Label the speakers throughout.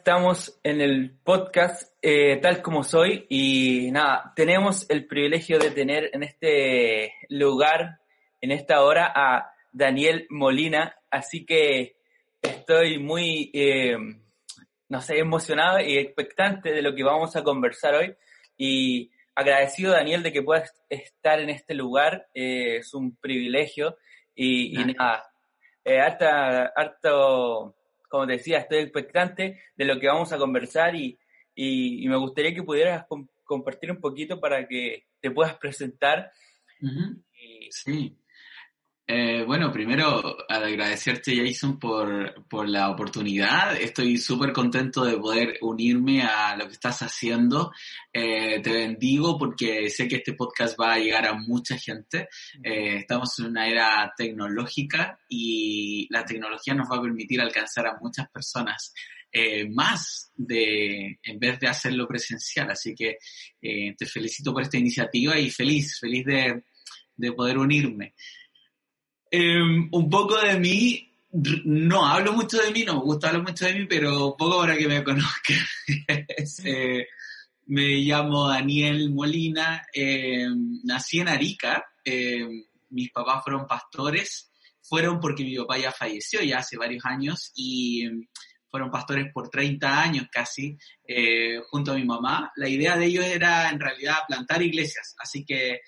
Speaker 1: estamos en el podcast eh, tal como soy y nada, tenemos el privilegio de tener en este lugar, en esta hora, a Daniel Molina, así que estoy muy, eh, no sé, emocionado y expectante de lo que vamos a conversar hoy y agradecido, Daniel, de que puedas estar en este lugar, eh, es un privilegio y, y nada, harta, harto como te decía, estoy expectante de lo que vamos a conversar y, y, me gustaría que pudieras compartir un poquito para que te puedas presentar.
Speaker 2: Sí. Eh, bueno, primero agradecerte Jason por, por la oportunidad. Estoy súper contento de poder unirme a lo que estás haciendo. Eh, te bendigo porque sé que este podcast va a llegar a mucha gente. Eh, estamos en una era tecnológica y la tecnología nos va a permitir alcanzar a muchas personas. más de en vez de hacerlo presencial. Así que te felicito por esta iniciativa y feliz, feliz de, de poder unirme. Em, un poco de mí, no hablo mucho de mí, no me gusta hablar mucho de mí, pero un poco para que me conozcan. Eh, me llamo Daniel Molina, em, nací en Arica, em, mis papás fueron pastores, fueron porque mi papá ya falleció ya hace varios años y fueron pastores por 30 años casi, eh, junto a mi mamá. La idea de ellos era en realidad plantar iglesias, así que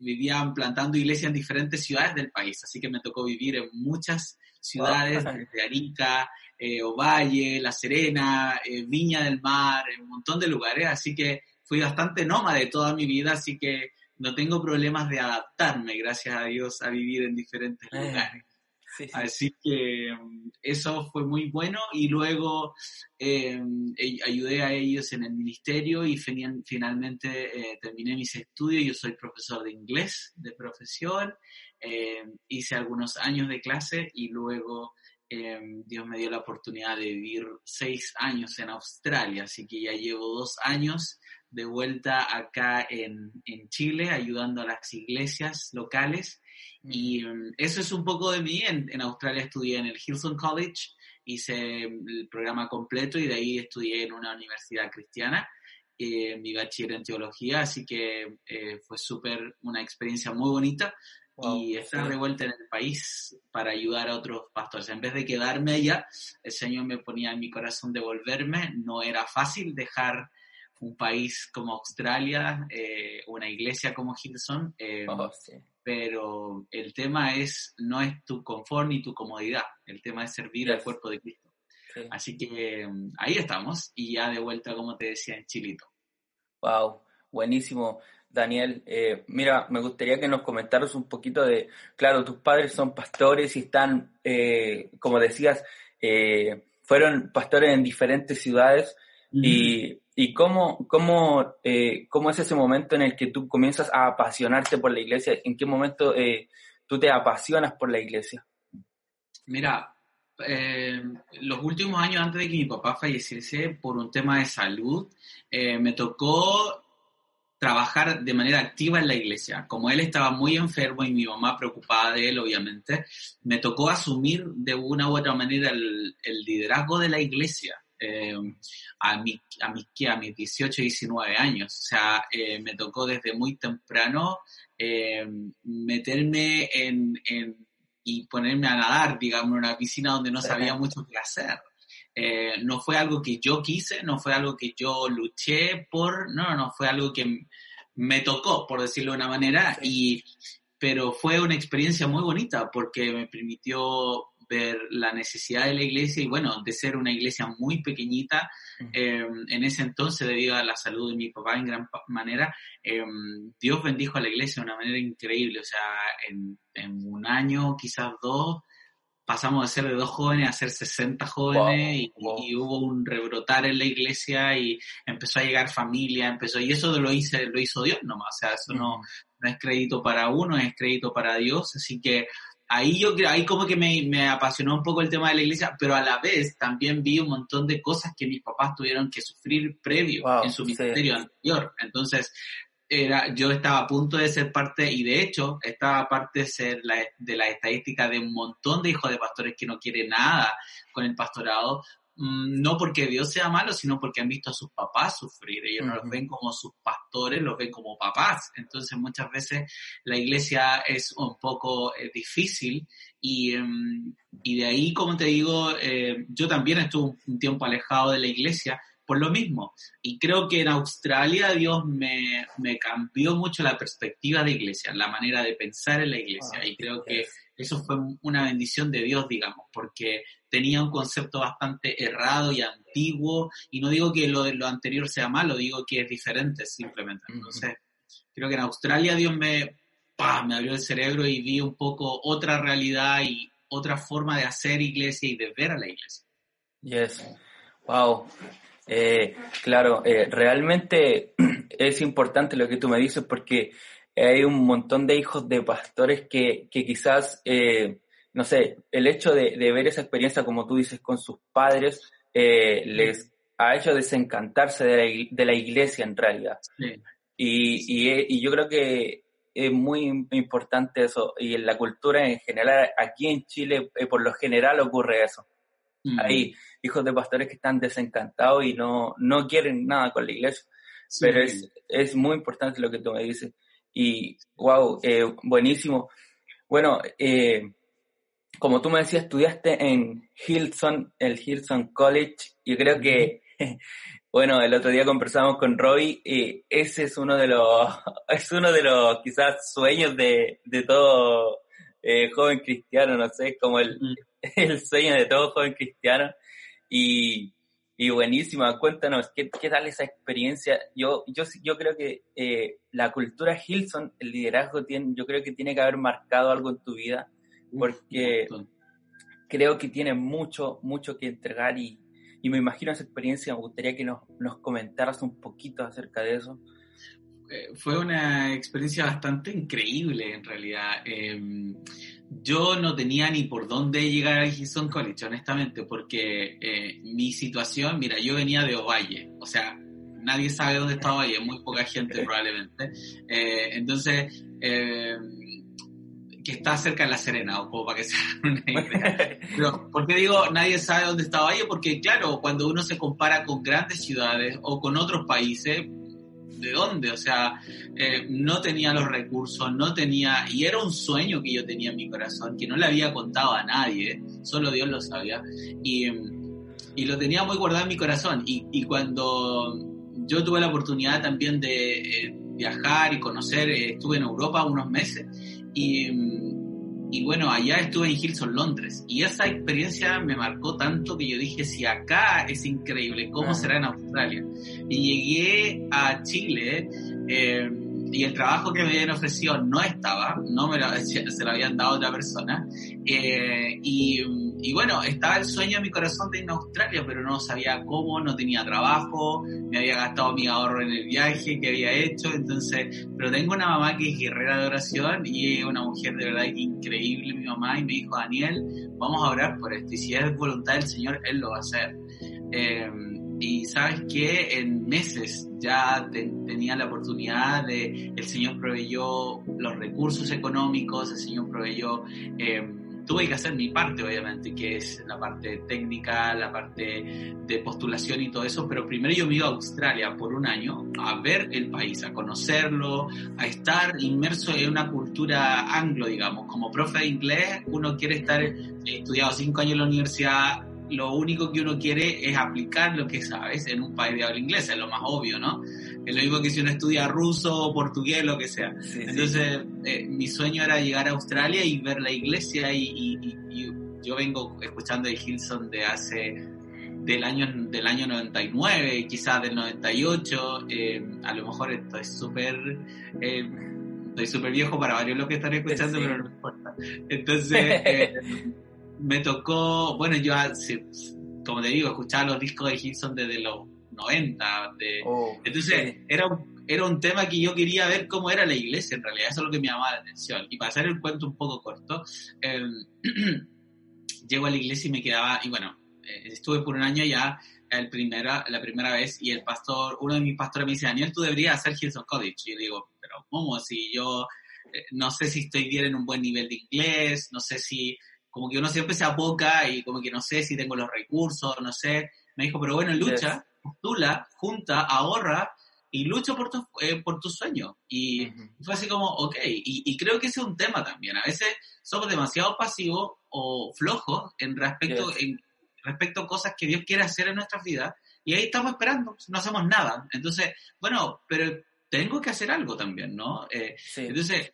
Speaker 2: vivían plantando iglesias en diferentes ciudades del país, así que me tocó vivir en muchas ciudades, desde Arica, eh, Ovalle, La Serena, eh, Viña del Mar, en un montón de lugares, así que fui bastante nómade toda mi vida, así que no tengo problemas de adaptarme, gracias a Dios, a vivir en diferentes eh. lugares. Así que mm, eso fue muy bueno. Y luego em, ayudé a ellos en el ministerio y finalmente eh, terminé mis estudios. Yo soy profesor de inglés de profesión, em, hice algunos años de clase y luego em, Dios me dio la oportunidad de vivir seis años en Australia, así que ya llevo dos años de vuelta acá en, en Chile ayudando a las iglesias locales y mm, eso es un poco de mí. En, Australia estudié en el Hilson College, hice el programa completo y de ahí estudié en una universidad cristiana, eh, mi bachiller en teología, así que eh, fue súper una experiencia muy bonita. y estar de vuelta en el país para ayudar a otros pastores. En vez de quedarme allá, el Señor me ponía en mi corazón de volverme. No era fácil dejar un país como Australia, eh, una iglesia como Hilson, oh, pero el tema es, no es tu confort ni tu comodidad, el tema es servir al cuerpo de Cristo. Así que mm, ahí estamos y ya de vuelta, como te decía, en Chilito.
Speaker 1: Wow, buenísimo. Daniel, eh, mira, me gustaría que nos comentaras un poquito de, claro, tus padres son pastores y están, eh, como decías, eh, fueron pastores en diferentes ciudades y ¿Y cómo, cómo, eh, cómo es ese momento en el que tú comienzas a apasionarte por la iglesia? ¿En qué momento eh, tú te apasionas por la iglesia?
Speaker 2: Mira, eh, los últimos años antes de que mi papá falleciese por un tema de salud, me tocó trabajar de manera activa en la iglesia. Como él estaba muy enfermo y mi mamá preocupada de él, obviamente, me tocó asumir de una u otra manera el liderazgo de la iglesia. Eh, a, mi, a, mis, a mis 18, 19 años. O sea, eh, me tocó desde muy temprano eh, meterme en, en, y ponerme a nadar, digamos, en una piscina donde no sabía mucho qué hacer. no fue algo que yo quise, no fue algo que yo luché por, no, no, fue algo que me tocó, por decirlo de una manera, y, pero fue una experiencia muy bonita porque me permitió ver la necesidad de la iglesia y bueno, de ser una iglesia muy pequeñita, eh, en ese entonces, debido a la salud de mi papá en gran manera, eh, Dios bendijo a la iglesia de una manera increíble, o sea, en, en un año, quizás dos, pasamos de ser de dos jóvenes a ser 60 jóvenes y, hubo un rebrotar en la iglesia y empezó a llegar familia, empezó, y eso lo, hice, lo hizo Dios nomás, o sea, eso no, no es crédito para uno, es crédito para Dios, así que ahí yo creo, ahí como que me, me, apasionó un poco el tema de la iglesia, pero a la vez también vi un montón de cosas que mis papás tuvieron que sufrir previo en su ministerio anterior. Entonces, era, yo estaba a punto de ser parte, y de hecho, estaba parte de ser la, de la estadística de un montón de hijos de pastores que no quieren nada con el pastorado, no porque Dios sea malo, sino porque han visto a sus papás sufrir. Ellos no los ven como sus pastores, los ven como papás. Entonces muchas veces la iglesia es un poco eh, difícil y, em, y, de ahí, como te digo, eh, yo también estuve un tiempo alejado de la iglesia, por lo mismo. Y creo que en Australia Dios me, me cambió mucho la perspectiva de iglesia, la manera de pensar en la iglesia. Ah, y creo que eso fue una bendición de Dios, digamos, porque tenía un concepto bastante errado y antiguo. Y no digo que lo lo anterior sea malo, digo que es diferente simplemente. Entonces, creo que en Australia Dios me, me abrió el cerebro y vi un poco otra realidad y otra forma de hacer iglesia y de ver a la iglesia.
Speaker 1: Yes. Wow. Eh, claro, eh, realmente es importante lo que tú me dices porque hay un montón de hijos de pastores que, que quizás, eh, no sé, el hecho de, ver esa experiencia, como tú dices, con sus padres, les ha hecho desencantarse de la, de la iglesia en realidad. Y, y, yo creo que es muy importante eso. Y en la cultura en general, aquí en Chile, por lo general ocurre eso. Hay hijos de pastores que están desencantados y no, no quieren nada con la iglesia. Pero es, es muy importante lo que tú me dices. Y, wow, eh, buenísimo. Bueno, eh, como tú me decías, estudiaste en Hilson, el Hilson College. Yo creo que, bueno, el otro día conversamos con Roy y ese es uno de los, es uno de los quizás sueños de, de todo eh, joven cristiano, no sé, como el, el sueño de todo joven cristiano. Y, y buenísima, cuéntanos, ¿qué, ¿qué, tal esa experiencia? Yo, yo, yo creo que eh, la cultura Hilson, el liderazgo, tiene, yo creo que tiene que haber marcado algo en tu vida, porque creo que tiene mucho, mucho que entregar y, y me imagino esa experiencia, me gustaría que nos, nos comentaras un poquito acerca de eso.
Speaker 2: Eh, fue una experiencia bastante increíble en realidad. Em, yo no tenía ni por dónde llegar a Houston College, honestamente, porque eh, mi situación, mira, yo venía de Ovalle, o sea, nadie sabe dónde está Ovalle, muy poca gente probablemente. Eh, entonces, que está cerca de La Serena, o como para que se una idea. Pero, ¿por qué digo nadie sabe dónde está Valle? Porque, claro, cuando uno se compara con grandes ciudades o con otros países, de dónde, o sea, eh, no tenía los recursos, no tenía, y era un sueño que yo tenía en mi corazón, que no le había contado a nadie, solo Dios lo sabía, y, y lo tenía muy guardado en mi corazón, y, y cuando yo tuve la oportunidad también de eh, viajar y conocer, eh, estuve en Europa unos meses, y y bueno, allá estuve en Hilson, Londres. Y esa experiencia me marcó tanto que yo dije, si acá es increíble, ¿cómo será en Australia? Y llegué a Chile eh, y el trabajo que me habían ofrecido no estaba, no me lo, se lo habían dado a otra persona. Eh, y, y, bueno, estaba el sueño en mi corazón de ir a Australia, pero no sabía cómo, no tenía trabajo, me había gastado mi ahorro en el viaje que había hecho, entonces, pero tengo una mamá que es guerrera de oración y es una mujer de verdad increíble, mi mamá, y me dijo, Daniel, vamos a orar por esto, y si es voluntad del Señor, Él lo va a hacer. Eh, y sabes que en meses ya tenía la oportunidad de, el Señor proveyó los recursos económicos, el Señor proveyó eh, tuve que hacer mi parte, obviamente, que es la parte técnica, la parte de postulación y todo eso, pero primero yo me iba a Australia por un año a ver el país, a conocerlo, a estar inmerso en una cultura anglo, digamos. Como profe de inglés, uno quiere estar, he estudiado cinco años en la universidad, lo único que uno quiere es aplicar lo que sabes en un país de habla inglesa, es lo más obvio, ¿no? Es lo mismo que si uno estudia ruso, portugués, lo que sea. Entonces, eh, mi sueño era llegar a Australia y ver la iglesia y, yo vengo escuchando de Hilson de hace del año del año 99, quizás del 98, eh, a lo mejor estoy súper eh, estoy súper viejo para varios lo que están escuchando, pero no importa. Entonces, me tocó, bueno, yo, como te digo, escuchaba los discos de Hilson desde los 90. De, entonces, era, un, era un tema que yo quería ver cómo era la iglesia, en realidad, eso es lo que me llamaba la atención. Y para hacer el cuento un poco corto, em, llego a la iglesia y me quedaba, y bueno, eh, estuve por un año ya el primera, la primera vez y el pastor, uno de mis pastores me dice, Daniel, tú deberías hacer Hilson College. Y yo digo, pero ¿cómo? Si yo eh, no sé si estoy bien en un buen nivel de inglés, no sé si como que uno siempre se apoca y como que no sé si tengo los recursos, no sé. Me dijo, pero bueno, lucha, postula, junta, ahorra y lucha por tu, eh, por tu sueño. Y fue así como, ok, y, creo que ese es un tema también. A veces somos demasiado pasivos o flojos en respecto, en respecto a cosas que Dios quiere hacer en nuestras vidas y ahí estamos esperando, no hacemos nada. Entonces, bueno, pero tengo que hacer algo también, ¿no? Eh, entonces,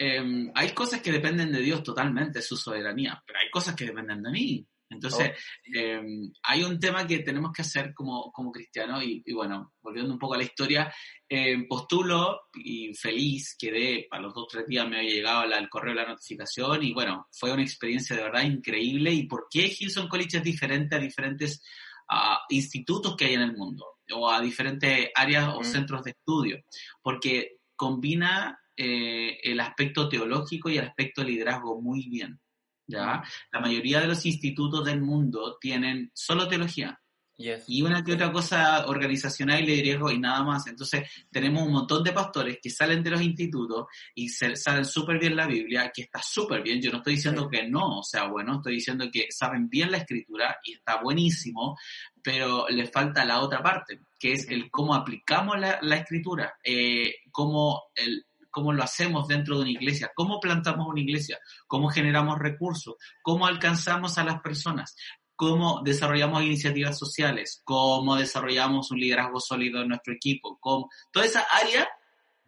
Speaker 2: Em, hay cosas que dependen de Dios totalmente, su soberanía, pero hay cosas que dependen de mí. Entonces, oh. hay un tema que tenemos que hacer como, como cristianos y, bueno, volviendo un poco a la historia, eh, postulo y feliz quedé, para los dos o tres días me había llegado el correo de la notificación y bueno, fue una experiencia de verdad increíble. ¿Y por qué Hilson College es diferente a diferentes uh, institutos que hay en el mundo o a diferentes áreas o centros de estudio? Porque combina eh, el aspecto teológico y el aspecto de liderazgo muy bien. ¿Ya? La mayoría de los institutos del mundo tienen solo teología. Y una que otra cosa organizacional y liderazgo y nada más. Entonces, tenemos un montón de pastores que salen de los institutos y se, saben súper bien la Biblia, que está súper bien. Yo no estoy diciendo que no o sea bueno, estoy diciendo que saben bien la escritura y está buenísimo, pero les falta la otra parte, que es el cómo aplicamos la, la escritura, eh, cómo el, cómo lo hacemos dentro de una iglesia, cómo plantamos una iglesia, cómo generamos recursos, cómo alcanzamos a las personas, cómo desarrollamos iniciativas sociales, cómo desarrollamos un liderazgo sólido en nuestro equipo, cómo... toda esa área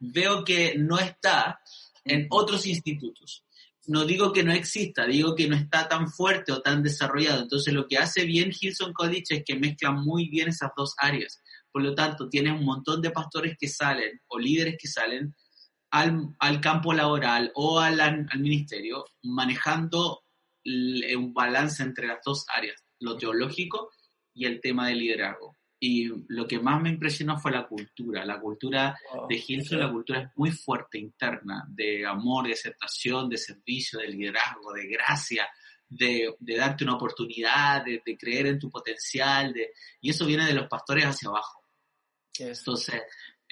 Speaker 2: veo que no está en otros institutos. No digo que no exista, digo que no está tan fuerte o tan desarrollado. Entonces lo que hace bien Hilson College es que mezcla muy bien esas dos áreas. Por lo tanto, tienes un montón de pastores que salen o líderes que salen al, campo laboral o al, al ministerio, manejando un balance entre las dos áreas, lo teológico y el tema del liderazgo. Y lo que más me impresionó fue la cultura. La cultura de Hilson, la cultura es muy fuerte interna, de amor, de aceptación, de servicio, de liderazgo, de gracia, de, darte una oportunidad, de, creer en tu potencial. De, y eso viene de los pastores hacia abajo. Entonces,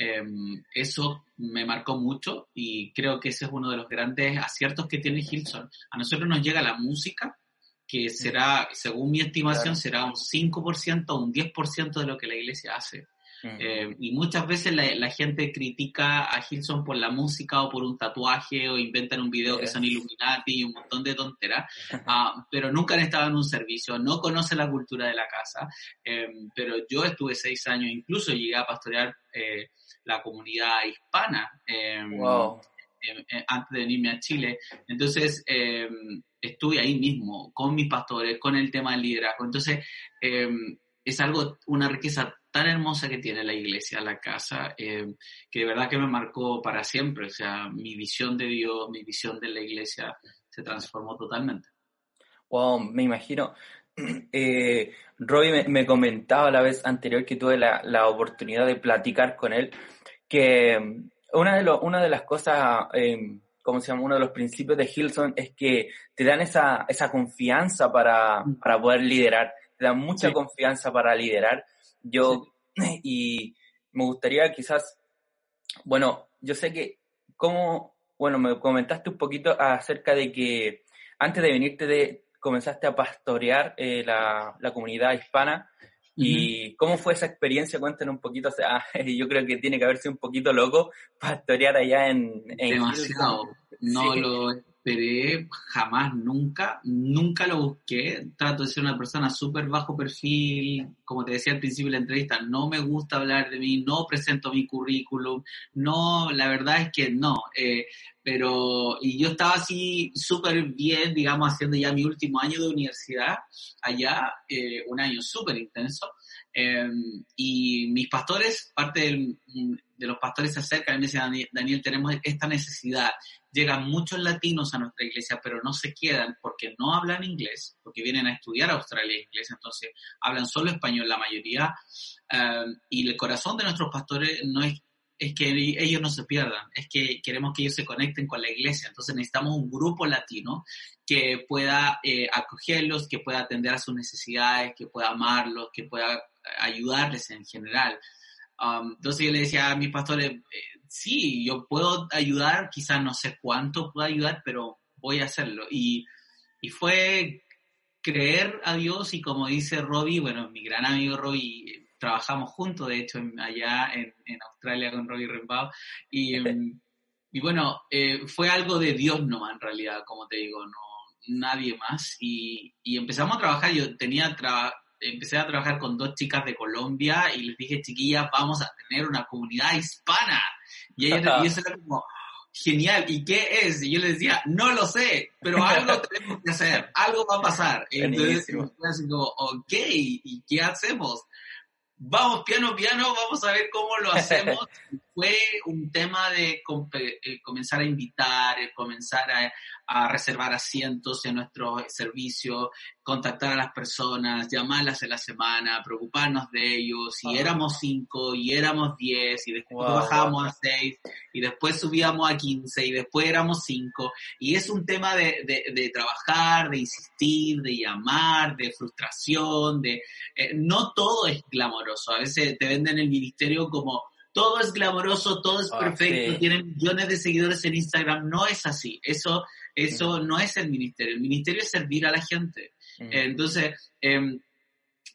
Speaker 2: Em, eso me marcó mucho y creo que ese es uno de los grandes aciertos que tiene Hilson. A nosotros nos llega la música, que será, según mi estimación, será un 5% o un 10% de lo que la iglesia hace. Eh, y muchas veces la, gente critica a Hilson por la música o por un tatuaje o inventan un video que son Illuminati y un montón de tonteras, ah, pero nunca han estado en un servicio, no conocen la cultura de la casa. Em, pero yo estuve seis años, incluso llegué a pastorear eh, la comunidad hispana. Em, em, antes de venirme a Chile. Entonces, estuve ahí mismo con mis pastores, con el tema del liderazgo. Entonces, es algo, una riqueza tan hermosa que tiene la iglesia, la casa, eh, que de verdad que me marcó para siempre. O sea, mi visión de Dios, mi visión de la iglesia se transformó totalmente.
Speaker 1: Wow, me imagino. Eh, Roy me, comentaba la vez anterior que tuve la, la oportunidad de platicar con él que mm, una de, una de las cosas, eh, ¿cómo se llama? Uno de los principios de Hilson es que te dan esa, esa confianza para, mm. para poder liderar, te dan mucha confianza para liderar yo, y me gustaría quizás, bueno, yo sé que, como, bueno, me comentaste un poquito acerca de que antes de venirte de, comenzaste a pastorear eh, la, la, comunidad hispana. ¿Y cómo fue esa experiencia? Cuéntanos un poquito. O sea, yo creo que tiene que haberse un poquito loco pastorear allá en... en
Speaker 2: Demasiado. No lo esperé jamás, nunca. Nunca lo busqué. Trato de ser una persona súper bajo perfil. Como te decía al principio de la entrevista, no me gusta hablar de mí, no presento mi currículum. No, la verdad es que no. Eh, pero y yo estaba así súper bien, digamos, haciendo ya mi último año de universidad allá, eh, un año súper intenso. Em, y mis pastores, parte de los pastores se acercan y me dicen, Daniel, tenemos esta necesidad. Llegan muchos latinos a nuestra iglesia, pero no se quedan porque no hablan inglés, porque vienen a estudiar a Australia inglés, entonces hablan solo español la mayoría. Em, y el corazón de nuestros pastores no es es que ellos no se pierdan, es que queremos que ellos se conecten con la iglesia. Entonces necesitamos un grupo latino que pueda eh, acogerlos, que pueda atender a sus necesidades, que pueda amarlos, que pueda ayudarles en general. Um, entonces yo le decía a mis pastores, eh, sí, yo puedo ayudar, quizás no sé cuánto puedo ayudar, pero voy a hacerlo. Y, y fue creer a Dios y como dice Robbie, bueno, mi gran amigo Robbie, trabajamos juntos, de hecho, allá en, Australia con Robbie Rembao. Y, y bueno, eh, fue algo de Dios nomás, en realidad, como te digo, no nadie más. Y, y empezamos a trabajar, yo tenía empecé a trabajar con dos chicas de Colombia y les dije, chiquillas, vamos a tener una comunidad hispana. Y ellas, y eso era como, genial, ¿y qué es? Y yo les decía, no lo sé, pero algo tenemos que hacer, algo va a pasar. Entonces, así como, ok, ¿y qué hacemos? Vamos piano, piano, vamos a ver cómo lo hacemos. Fue un tema de eh, comenzar a invitar, eh, comenzar a, a reservar asientos en nuestro servicio, contactar a las personas, llamarlas en la semana, preocuparnos de ellos, y éramos cinco, y éramos diez, y después bajábamos a seis, y después subíamos a quince, y después éramos cinco, y es un tema de, de, trabajar, de insistir, de llamar, de frustración, de... Eh, no todo es glamoroso, a veces te venden el ministerio como todo es glamoroso, todo es ah, perfecto, tienen millones de seguidores en Instagram. No es así. Eso, eso no es el ministerio. El ministerio es servir a la gente. Entonces, em,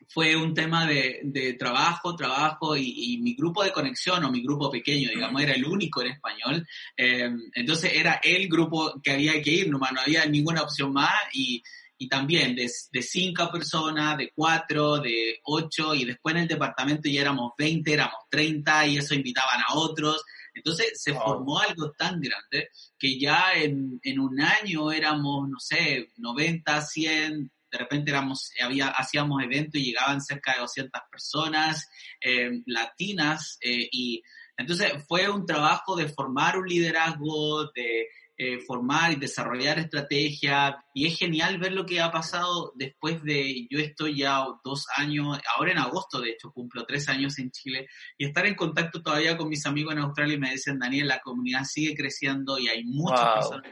Speaker 2: fue un tema de, trabajo, trabajo y, mi grupo de conexión o mi grupo pequeño, digamos, era el único en español. Em, entonces era el grupo que había que ir, no, no había ninguna opción más y y también de, de cinco personas, de cuatro, de ocho, y después en el departamento ya éramos 20, éramos 30, y eso invitaban a otros. Entonces se formó algo tan grande que ya en, en, un año éramos, no sé, 90, 100, de repente éramos, había, hacíamos eventos y llegaban cerca de 200 personas eh, latinas eh, y entonces fue un trabajo de formar un liderazgo, de eh, formar y desarrollar estrategias. Y es genial ver lo que ha pasado después de, yo estoy ya dos años, ahora en agosto de hecho cumplo tres años en Chile, y estar en contacto todavía con mis amigos en Australia y me dicen, Daniel, la comunidad sigue creciendo y hay muchas personas.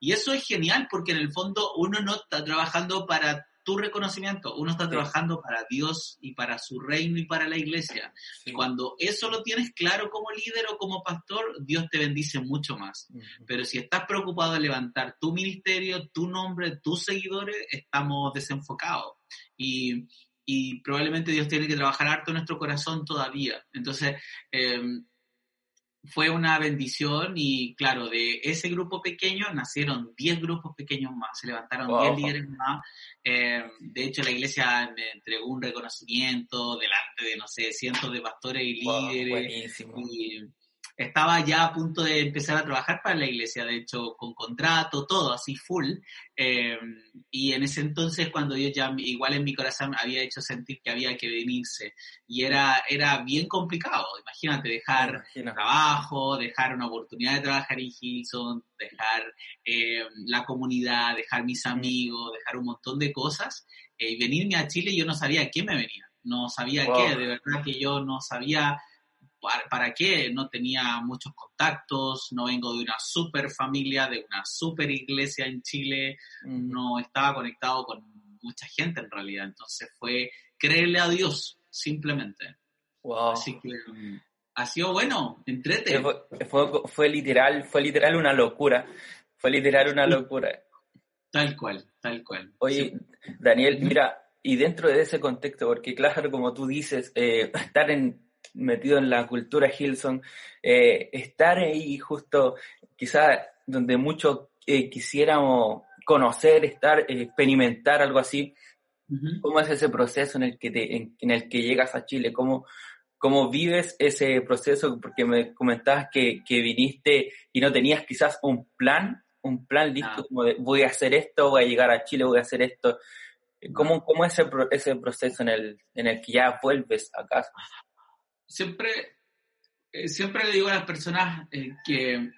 Speaker 2: Y eso es genial porque en el fondo uno no está trabajando para tu reconocimiento. Uno está trabajando para Dios y para su reino y para la iglesia. Cuando eso lo tienes claro como líder o como pastor, Dios te bendice mucho más. Pero si estás preocupado de levantar tu ministerio, tu nombre, tus seguidores, estamos desenfocados. Y, y probablemente Dios tiene que trabajar harto en nuestro corazón todavía. Entonces, eh, fue una bendición y claro, de ese grupo pequeño nacieron 10 grupos pequeños más, se levantaron 10 líderes más. Eh, de hecho, la iglesia me entregó un reconocimiento delante de, no sé, cientos de pastores y líderes. y, estaba ya a punto de empezar a trabajar para la iglesia, de hecho, con contrato, todo así full. Eh, y en ese entonces, cuando yo ya, igual en mi corazón, había hecho sentir que había que venirse. Y era, era bien complicado, imagínate, dejar trabajo, dejar una oportunidad de trabajar en Hilson, dejar eh, la comunidad, dejar mis amigos, dejar un montón de cosas. Eh, y venirme a Chile, yo no sabía qué me venía. No sabía qué, de verdad que yo no sabía ¿para, qué? No tenía muchos contactos, no vengo de una super familia, de una super iglesia en Chile, no estaba conectado con mucha gente en realidad, entonces fue creerle a Dios, simplemente. Así que mm, ha sido bueno, entrete.
Speaker 1: Fue, fue, literal, fue literal una locura, fue literal una locura.
Speaker 2: Tal cual, tal cual.
Speaker 1: Oye, Daniel, mira, y dentro de ese contexto, porque claro, como tú dices, eh, estar en, metido en la cultura Hilson, eh, estar ahí justo quizás donde muchos eh, quisiéramos conocer, estar, experimentar algo así, ¿cómo es ese proceso en el que, te, en, el que llegas a Chile? ¿Cómo, ¿Cómo vives ese proceso? Porque me comentabas que, que viniste y no tenías quizás un plan, un plan listo ah. como de voy a hacer esto, voy a llegar a Chile, voy a hacer esto. ¿Cómo, cómo es ese, ese proceso en el, en el que ya vuelves a casa?
Speaker 2: Siempre, eh, siempre le digo a las personas eh, que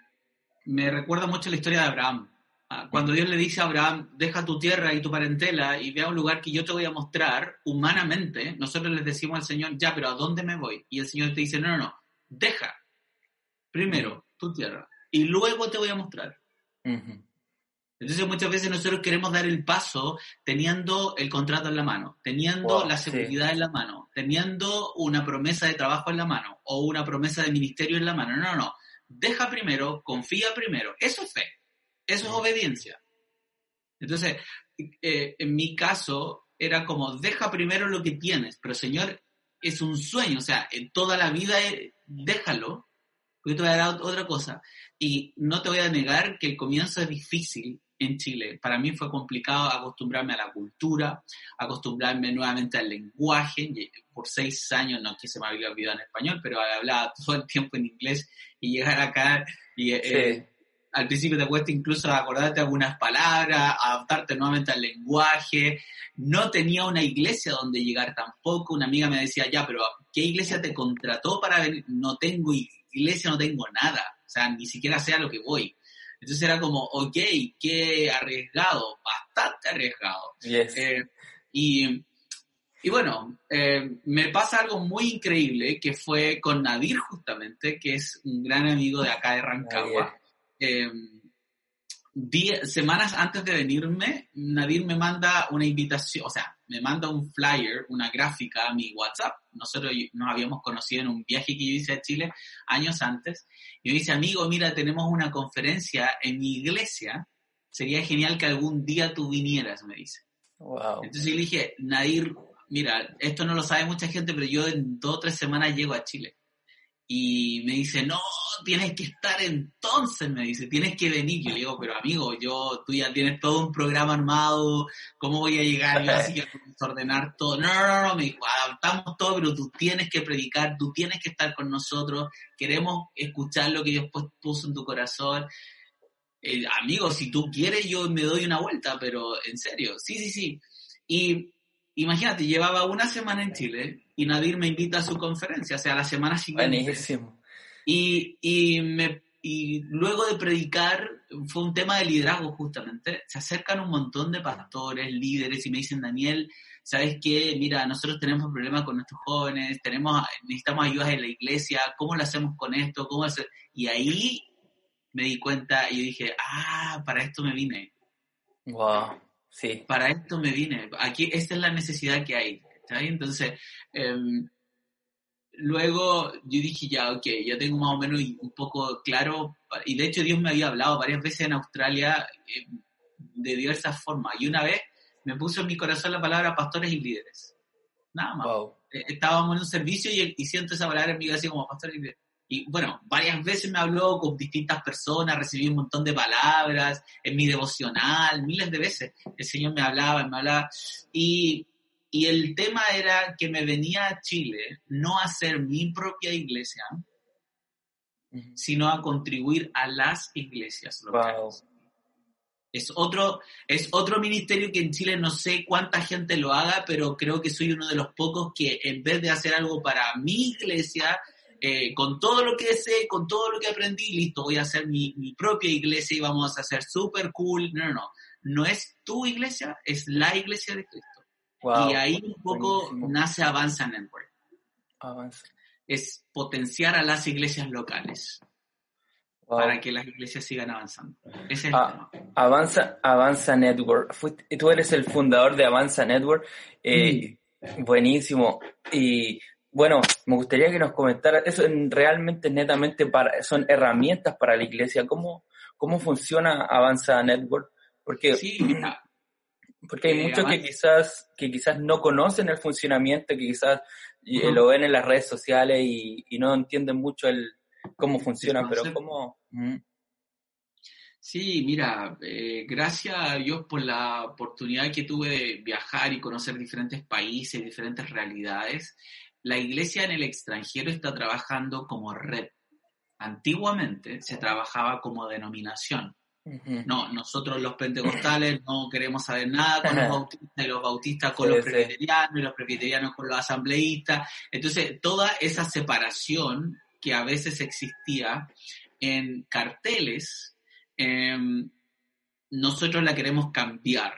Speaker 2: me recuerda mucho la historia de Abraham. Ah, cuando Dios le dice a Abraham, deja tu tierra y tu parentela y ve a un lugar que yo te voy a mostrar, humanamente, nosotros les decimos al Señor, ya, pero ¿a dónde me voy? Y el Señor te dice, no, no, no, deja primero tu tierra y luego te voy a mostrar. Entonces muchas veces nosotros queremos dar el paso teniendo el contrato en la mano, teniendo la seguridad en la mano, teniendo una promesa de trabajo en la mano o una promesa de ministerio en la mano. No, no, no. Deja primero, confía primero. Eso es fe. Eso es obediencia. Entonces, eh, en mi caso era como, deja primero lo que tienes, pero Señor, es un sueño, o sea, en toda la vida eh, déjalo, porque te voy a dar otra cosa. Y no te voy a negar que el comienzo es difícil, en Chile. Para mí fue complicado acostumbrarme a la cultura, acostumbrarme nuevamente al lenguaje. Por seis años, no que se me había olvidado en español, pero hablaba todo el tiempo en inglés y llegar acá y eh, al principio te cuesta incluso acordarte algunas palabras, adaptarte nuevamente al lenguaje. No tenía una iglesia donde llegar tampoco. Una amiga me decía, ya, pero ¿qué iglesia te contrató para venir? No tengo iglesia, no tengo nada. O sea, ni siquiera sé a lo que voy. Entonces era como, ok, qué arriesgado, bastante arriesgado. Eh, y, y, bueno, eh, me pasa algo muy increíble que fue con Nadir justamente, que es un gran amigo de acá de Rancagua. Eh, semanas antes de venirme, Nadir me manda una invitación, o sea, me manda un flyer, una gráfica a mi WhatsApp. Nosotros nos habíamos conocido en un viaje que yo hice a Chile años antes. Y me dice, amigo, mira, tenemos una conferencia en mi iglesia. Sería genial que algún día tú vinieras, me dice. Entonces yo le dije, Nadir, mira, esto no lo sabe mucha gente, pero yo en dos o tres semanas llego a Chile y me dice, no, tienes que estar entonces, me dice, tienes que venir. Yo le digo, pero amigo, yo, tú ya tienes todo un programa armado, ¿cómo voy a llegar? Yo así que ordenar todo. No, no, no, me dijo, adaptamos todo, pero tú tienes que predicar, tú tienes que estar con nosotros, queremos escuchar lo que Dios puso en tu corazón. Eh, amigo, si tú quieres, yo me doy una vuelta, pero en serio, sí, sí, sí. Y imagínate, llevaba una semana en Chile y Nadir me invita a su conferencia, o sea, la semana siguiente.
Speaker 1: Buenísimo.
Speaker 2: Y, y, me, y luego de predicar, fue un tema de liderazgo justamente, se acercan un montón de pastores, líderes y me dicen, Daniel, ¿sabes qué? Mira, nosotros tenemos problemas con nuestros jóvenes, tenemos, necesitamos ayuda en la iglesia, ¿cómo lo hacemos con esto? ¿Cómo hacer? Y ahí me di cuenta y dije, ah, para esto me vine.
Speaker 1: Wow. Sí.
Speaker 2: Para esto me vine. Aquí, esta es la necesidad que hay. Entonces, em, luego yo dije, ya, ok, ya tengo más o menos un poco claro, y de hecho Dios me había hablado varias veces en Australia em, de diversas formas, y una vez me puso en mi corazón la palabra pastores y líderes. Nada más. Eh, estábamos en un servicio y, y, siento esa palabra en mi así como pastores y líderes. Y bueno, varias veces me habló con distintas personas, recibí un montón de palabras en mi devocional, miles de veces. El Señor me hablaba, me hablaba. Y, y el tema era que me venía a Chile no a hacer mi propia iglesia, sino a contribuir a las iglesias locales. Es otro, es otro ministerio que en Chile no sé cuánta gente lo haga, pero creo que soy uno de los pocos que en vez de hacer algo para mi iglesia, eh, con todo lo que sé, con todo lo que aprendí, listo, voy a hacer mi, propia iglesia y vamos a hacer súper cool. No, no, no. No es tu iglesia, es la iglesia de Cristo. Y ahí un poco nace Avanza Network.
Speaker 1: Avanza.
Speaker 2: Es potenciar a las iglesias locales. Para que las iglesias sigan avanzando. Ese es
Speaker 1: ah, Avanza, Avanza Network. tú eres el fundador de Avanza Network. Eh, buenísimo. Y bueno, me gustaría que nos comentara, eso realmente netamente para, son herramientas para la iglesia. ¿Cómo, cómo funciona Avanza Network? Porque,
Speaker 2: sí,
Speaker 1: porque hay muchos que quizás, que quizás no conocen el funcionamiento, que quizás lo ven en las redes sociales y, no entienden mucho el cómo funciona, pero cómo...
Speaker 2: Sí, mira, eh, gracias a Dios por la oportunidad que tuve de viajar y conocer diferentes países, diferentes realidades. La iglesia en el extranjero está trabajando como red. Antiguamente se trabajaba como denominación. No, nosotros los pentecostales no queremos saber nada con los bautistas y los bautistas con los presbiterianos y los presbiterianos con los asambleístas. Entonces, toda esa separación que a veces existía en carteles Em, nosotros la queremos cambiar,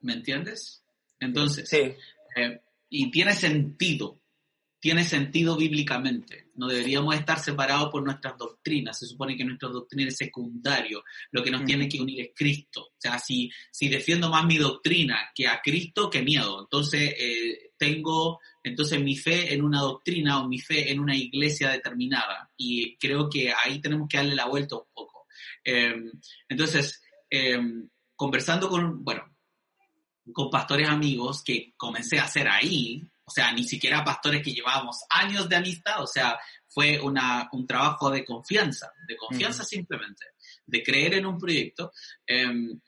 Speaker 2: ¿me entiendes? Entonces, eh, y tiene sentido, tiene sentido bíblicamente. No deberíamos estar separados por nuestras doctrinas. Se supone que nuestra doctrina es secundario. Lo que nos tiene que unir es Cristo. O sea, si, si defiendo más mi doctrina que a Cristo, qué miedo. Entonces, eh, tengo entonces mi fe en una doctrina o mi fe en una iglesia determinada. Y creo que ahí tenemos que darle la vuelta un poco. Em, entonces, em, conversando con, bueno, con pastores amigos que comencé a hacer ahí, o sea, ni siquiera pastores que llevábamos años de amistad, o sea, fue una, un trabajo de confianza, de confianza simplemente, de creer en un proyecto. Em,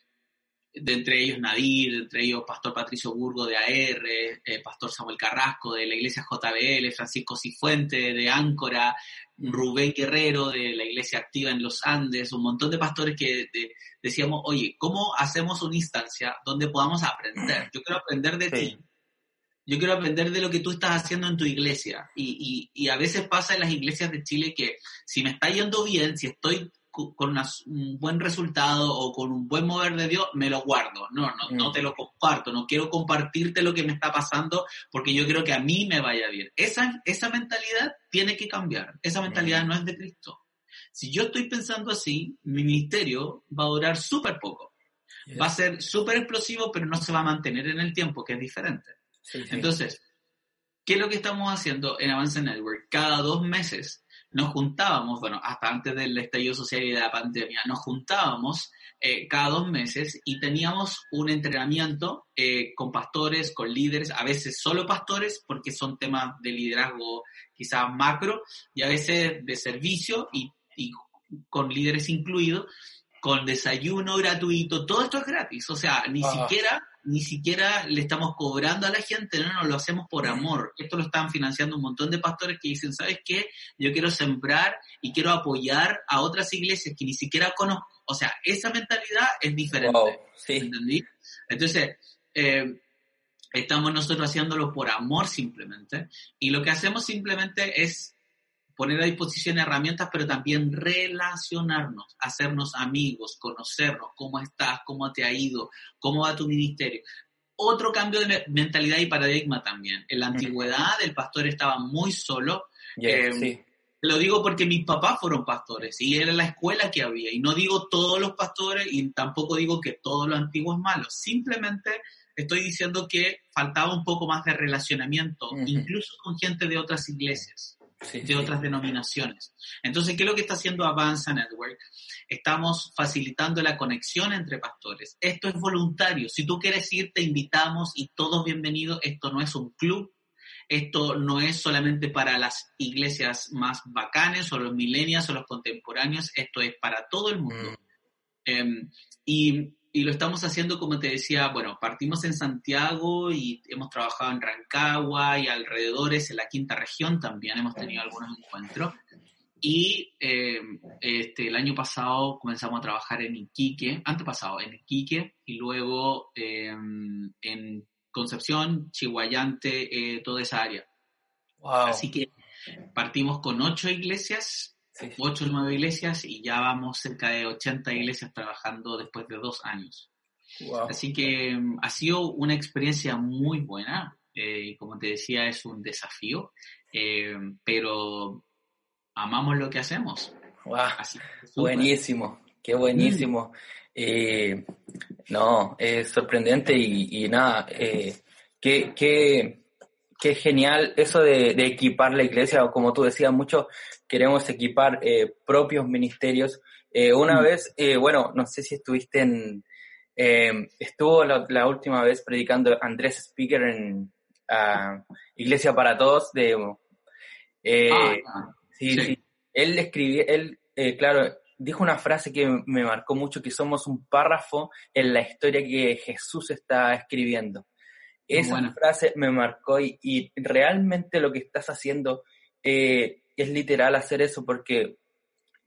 Speaker 2: de entre ellos Nadir, de entre ellos Pastor Patricio Burgo de AR, eh, Pastor Samuel Carrasco de la Iglesia JBL, Francisco Cifuente de Áncora, Rubén Guerrero de la Iglesia Activa en los Andes, un montón de pastores que decíamos, oye, ¿cómo hacemos una instancia donde podamos aprender? Yo quiero aprender de ti. Yo quiero aprender de lo que tú estás haciendo en tu iglesia. Y, y, y a veces pasa en las iglesias de Chile que si me está yendo bien, si estoy con un buen resultado o con un buen mover de Dios, me lo guardo. No, no, no mm. te lo comparto. No quiero compartirte lo que me está pasando porque yo quiero que a mí me vaya bien. Esa, esa mentalidad tiene que cambiar. Esa mentalidad no es de Cristo. Si yo estoy pensando así, mi ministerio va a durar súper poco. Va a ser súper explosivo, pero no se va a mantener en el tiempo, que es diferente. Entonces, ¿qué es lo que estamos haciendo en Avance Network? Cada dos meses nos juntábamos, bueno, hasta antes del estallido social y de la pandemia, nos juntábamos eh, cada dos meses y teníamos un entrenamiento eh, con pastores, con líderes, a veces solo pastores, porque son temas de liderazgo quizás macro, y a veces de servicio y, y con líderes incluidos, con desayuno gratuito, todo esto es gratis, o sea, ni ah. siquiera ni siquiera le estamos cobrando a la gente, no, no, lo hacemos por amor. Esto lo están financiando un montón de pastores que dicen, ¿sabes qué? Yo quiero sembrar y quiero apoyar a otras iglesias que ni siquiera conozco. O sea, esa mentalidad es diferente. ¿Entendí? Entonces, eh, estamos nosotros haciéndolo por amor simplemente. Y lo que hacemos simplemente es poner a disposición herramientas, pero también relacionarnos, hacernos amigos, conocernos, cómo estás, cómo te ha ido, cómo va tu ministerio. Otro cambio de mentalidad y paradigma también. En la antigüedad el pastor estaba muy solo. Em, lo digo porque mis papás fueron pastores y era la escuela que había. Y no digo todos los pastores y tampoco digo que todo lo antiguo es malo. Simplemente estoy diciendo que faltaba un poco más de relacionamiento, incluso con gente de otras iglesias de otras denominaciones. Entonces, ¿qué es lo que está haciendo Avanza Network? Estamos facilitando la conexión entre pastores. Esto es voluntario. Si tú quieres ir, te invitamos y todos bienvenidos. Esto no es un club. Esto no es solamente para las iglesias más bacanes o los milenios o los contemporáneos. Esto es para todo el mundo. Mm. Em, y y lo estamos haciendo, como te decía, bueno, partimos en Santiago y hemos trabajado en Rancagua y alrededores, en la quinta región también hemos tenido algunos encuentros. Y eh, este, el año pasado comenzamos a trabajar en Iquique, antepasado en Iquique, y luego em, en Concepción, Chihuayante, eh, toda esa área. Así que partimos con ocho iglesias ocho o nueve iglesias y ya vamos cerca de 80 iglesias trabajando después de dos años. Así que mm, ha sido una experiencia muy buena. Eh, como te decía, es un desafío, eh, pero amamos lo que hacemos.
Speaker 1: buenísimo, qué buenísimo. Eh, no, es sorprendente y, nada, qué, qué, qué, genial eso de, de, equipar la iglesia, o como tú decías, mucho queremos equipar eh, propios ministerios. Eh, una mm. vez, eh, bueno, no sé si estuviste en, Eh, estuvo la, última vez predicando Andrés Speaker en Iglesia para Todos de... Eh, ah, sí, sí, Él escribió, él, eh, claro, dijo una frase que me marcó mucho, que somos un párrafo en la historia que Jesús está escribiendo. Esa frase me marcó y, realmente lo que estás haciendo es literal hacer eso porque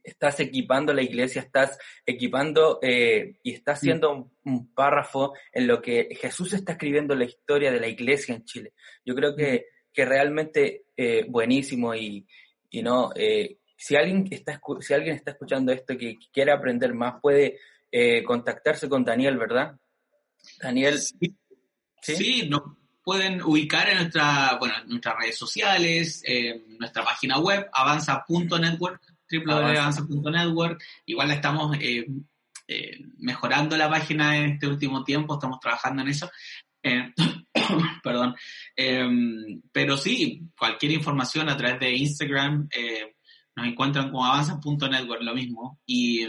Speaker 1: estás equipando la iglesia, estás equipando eh, y estás haciendo un, párrafo en lo que Jesús está escribiendo la historia de la iglesia en Chile. Yo creo que, que realmente eh, buenísimo y, y no, eh, si, alguien está, si alguien está escuchando esto que, quiere aprender más, puede contactarse con Daniel, ¿verdad? Daniel.
Speaker 2: Sí, ¿sí? nos pueden ubicar en nuestra, bueno, nuestras redes sociales, nuestra página web, avanza.network www.avanza.network. Igual estamos eh, eh, mejorando la página en este último tiempo, estamos trabajando en eso. Eh, perdón. Em, pero sí, cualquier información a través de Instagram nos encuentran como avanza.network, lo mismo. Y,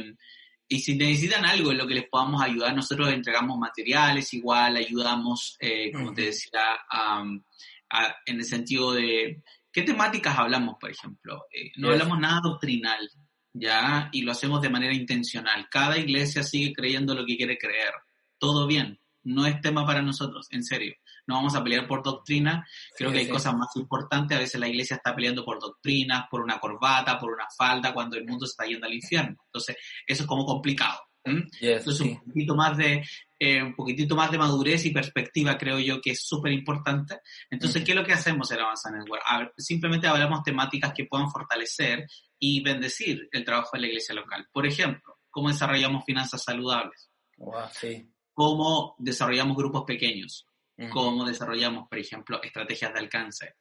Speaker 2: y, si necesitan algo en lo que les podamos ayudar, nosotros entregamos materiales, igual ayudamos, como te decía, en el sentido de ¿Qué temáticas hablamos, por ejemplo? Eh, no hablamos nada doctrinal, ¿ya? Y lo hacemos de manera intencional. Cada iglesia sigue creyendo lo que quiere creer. Todo bien. No es tema para nosotros, en serio. No vamos a pelear por doctrina. Creo que hay cosas más importantes. A veces la iglesia está peleando por doctrinas, por una corbata, por una falda, cuando el mundo está yendo al infierno. Entonces, eso es como complicado. Entonces, un poquito más de eh, un poquitito más de madurez y perspectiva creo yo que es súper importante. Entonces, ¿qué es lo que hacemos en Avanza Network? simplemente hablamos temáticas que puedan fortalecer y bendecir el trabajo de la iglesia local. Por ejemplo, cómo desarrollamos finanzas saludables. Cómo desarrollamos grupos pequeños. Cómo desarrollamos, por ejemplo, estrategias de alcance.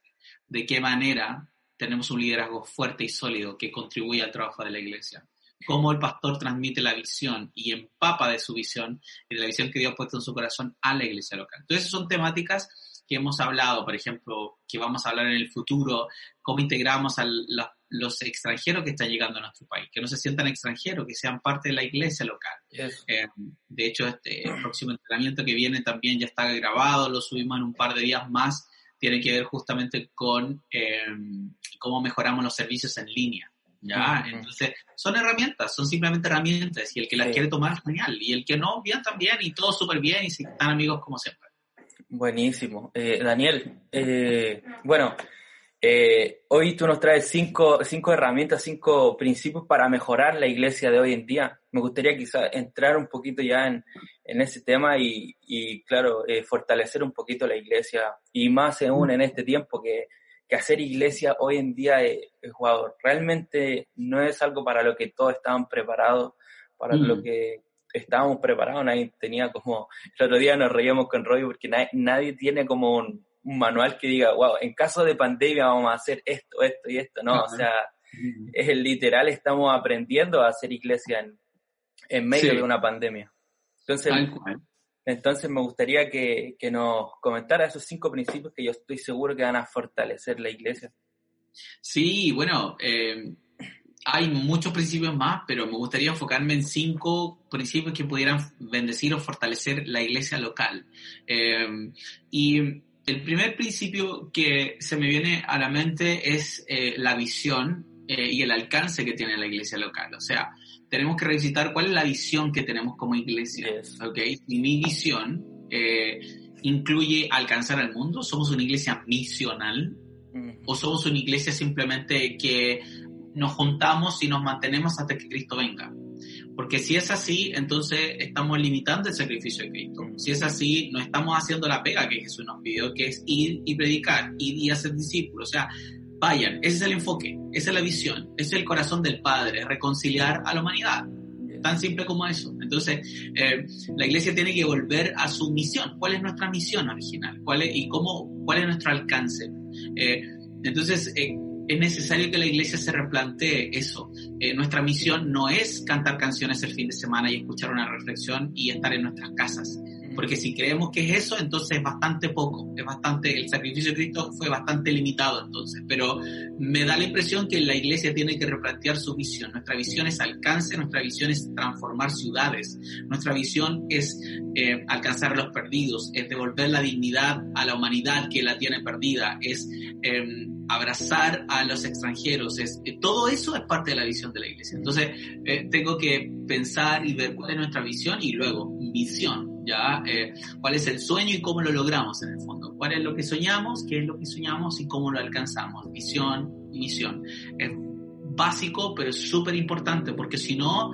Speaker 2: De qué manera tenemos un liderazgo fuerte y sólido que contribuye al trabajo de la iglesia cómo el pastor transmite la visión y empapa de su visión y de la visión que Dios ha puesto en su corazón a la iglesia local. Entonces, son temáticas que hemos hablado, por ejemplo, que vamos a hablar en el futuro, cómo integramos a los extranjeros que están llegando a nuestro país, que no se sientan extranjeros, que sean parte de la iglesia local. Eh, de hecho, este próximo entrenamiento que viene también ya está grabado, lo subimos en un par de días más, tiene que ver justamente con eh, cómo mejoramos los servicios en línea. ¿ya? Entonces, son herramientas, son simplemente herramientas, y el que las quiere tomar, genial, y el que no, bien también, y todo súper bien, y si están amigos como siempre.
Speaker 1: Buenísimo. Eh, Daniel, eh, bueno, eh, hoy tú nos traes cinco, cinco herramientas, cinco principios para mejorar la iglesia de hoy en día. Me gustaría quizá entrar un poquito ya en, en ese tema y, y claro, fortalecer un poquito la iglesia, y más aún en este tiempo que que hacer iglesia hoy en día es, jugador. Realmente no es algo para lo que todos estaban preparados, para lo mm. que estábamos preparados. Nadie tenía como, el otro día nos reíamos con Roy porque nadie, tiene como un, manual que diga, wow, en caso de pandemia vamos a hacer esto, esto y esto. No, o sea, es el literal, estamos aprendiendo a hacer iglesia en, en medio de una pandemia. Entonces, entonces me gustaría que, nos comentara esos cinco principios que yo estoy seguro que van a fortalecer la iglesia.
Speaker 2: Sí, bueno, eh, hay muchos principios más, pero me gustaría enfocarme en cinco principios que pudieran bendecir o fortalecer la iglesia local. Eh, y el primer principio que se me viene a la mente es eh, la visión y el alcance que tiene la iglesia local. O sea, tenemos que revisitar cuál es la visión que tenemos como iglesia. Y mi visión eh, incluye alcanzar al mundo. ¿Somos una iglesia misional? ¿O somos una iglesia simplemente que nos juntamos y nos mantenemos hasta que Cristo venga? Porque si es así, entonces estamos limitando el sacrificio de Cristo. Si es así, no estamos haciendo la pega que Jesús nos pidió, que es ir y predicar, ir y hacer discípulos. O sea, Vayan, ese es el enfoque, esa es la visión, ese es el corazón del Padre, reconciliar a la humanidad. Tan simple como eso. Entonces, eh, la iglesia tiene que volver a su misión. ¿Cuál es nuestra misión original? ¿Cuál es, y cómo, cuál es nuestro alcance? Eh, entonces, eh, es necesario que la iglesia se replantee eso. nuestra misión no es cantar canciones el fin de semana y escuchar una reflexión y estar en nuestras casas. Porque si creemos que es eso, entonces es bastante poco, es bastante, el sacrificio de Cristo fue bastante limitado entonces, pero me da la impresión que la iglesia tiene que replantear su visión. Nuestra visión es alcance, nuestra visión es transformar ciudades, nuestra visión es eh, alcanzar a los perdidos, es devolver la dignidad a la humanidad que la tiene perdida, es em, abrazar a los extranjeros, es, eh, todo eso es parte de la visión de la iglesia. Entonces, eh, tengo que pensar y ver cuál es nuestra visión y luego visión ¿ya? Eh, ¿Cuál es el sueño y cómo lo logramos en el fondo? ¿Cuál es lo que soñamos? ¿Qué es lo que soñamos y cómo lo alcanzamos? Visión y misión. Es básico, pero es súper importante, porque si no,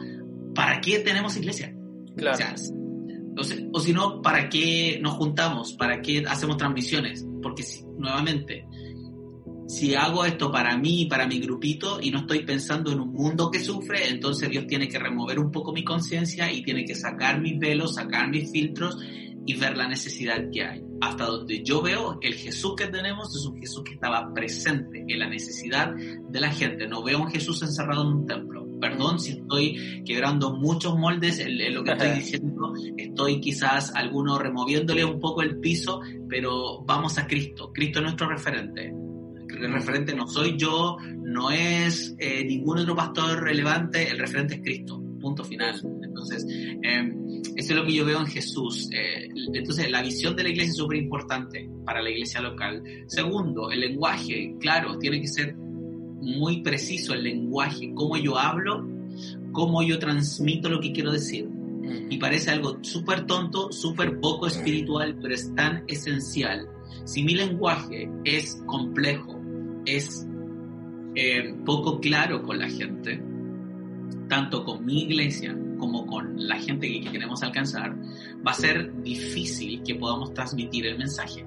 Speaker 2: ¿para qué tenemos iglesia?
Speaker 1: Claro.
Speaker 2: O, si no, ¿para qué nos juntamos? ¿Para qué hacemos transmisiones? Porque nuevamente, si hago esto para mí, para mi grupito, y no estoy pensando en un mundo que sufre, entonces Dios tiene que remover un poco mi conciencia y tiene que sacar mis velos, sacar mis filtros y ver la necesidad que hay. Hasta donde yo veo, el Jesús que tenemos es un Jesús que estaba presente en la necesidad de la gente. No veo un Jesús encerrado en un templo. Perdón si estoy quebrando muchos moldes en, lo que estoy diciendo. Estoy quizás alguno removiéndole un poco el piso, pero vamos a Cristo. Cristo es nuestro referente el referente no soy yo, no es eh, ningún otro pastor relevante, el referente es Cristo, punto final. Entonces, em, eso es lo que yo veo en Jesús. Eh, entonces, la visión de la iglesia es súper importante para la iglesia local. Segundo, el lenguaje, claro, tiene que ser muy preciso el lenguaje, cómo yo hablo, cómo yo transmito lo que quiero decir. Y parece algo súper tonto, súper poco espiritual, pero es tan esencial. Si mi lenguaje es complejo, es eh, poco claro con la gente, tanto con mi iglesia como con la gente que queremos alcanzar, va a ser difícil que podamos transmitir el mensaje.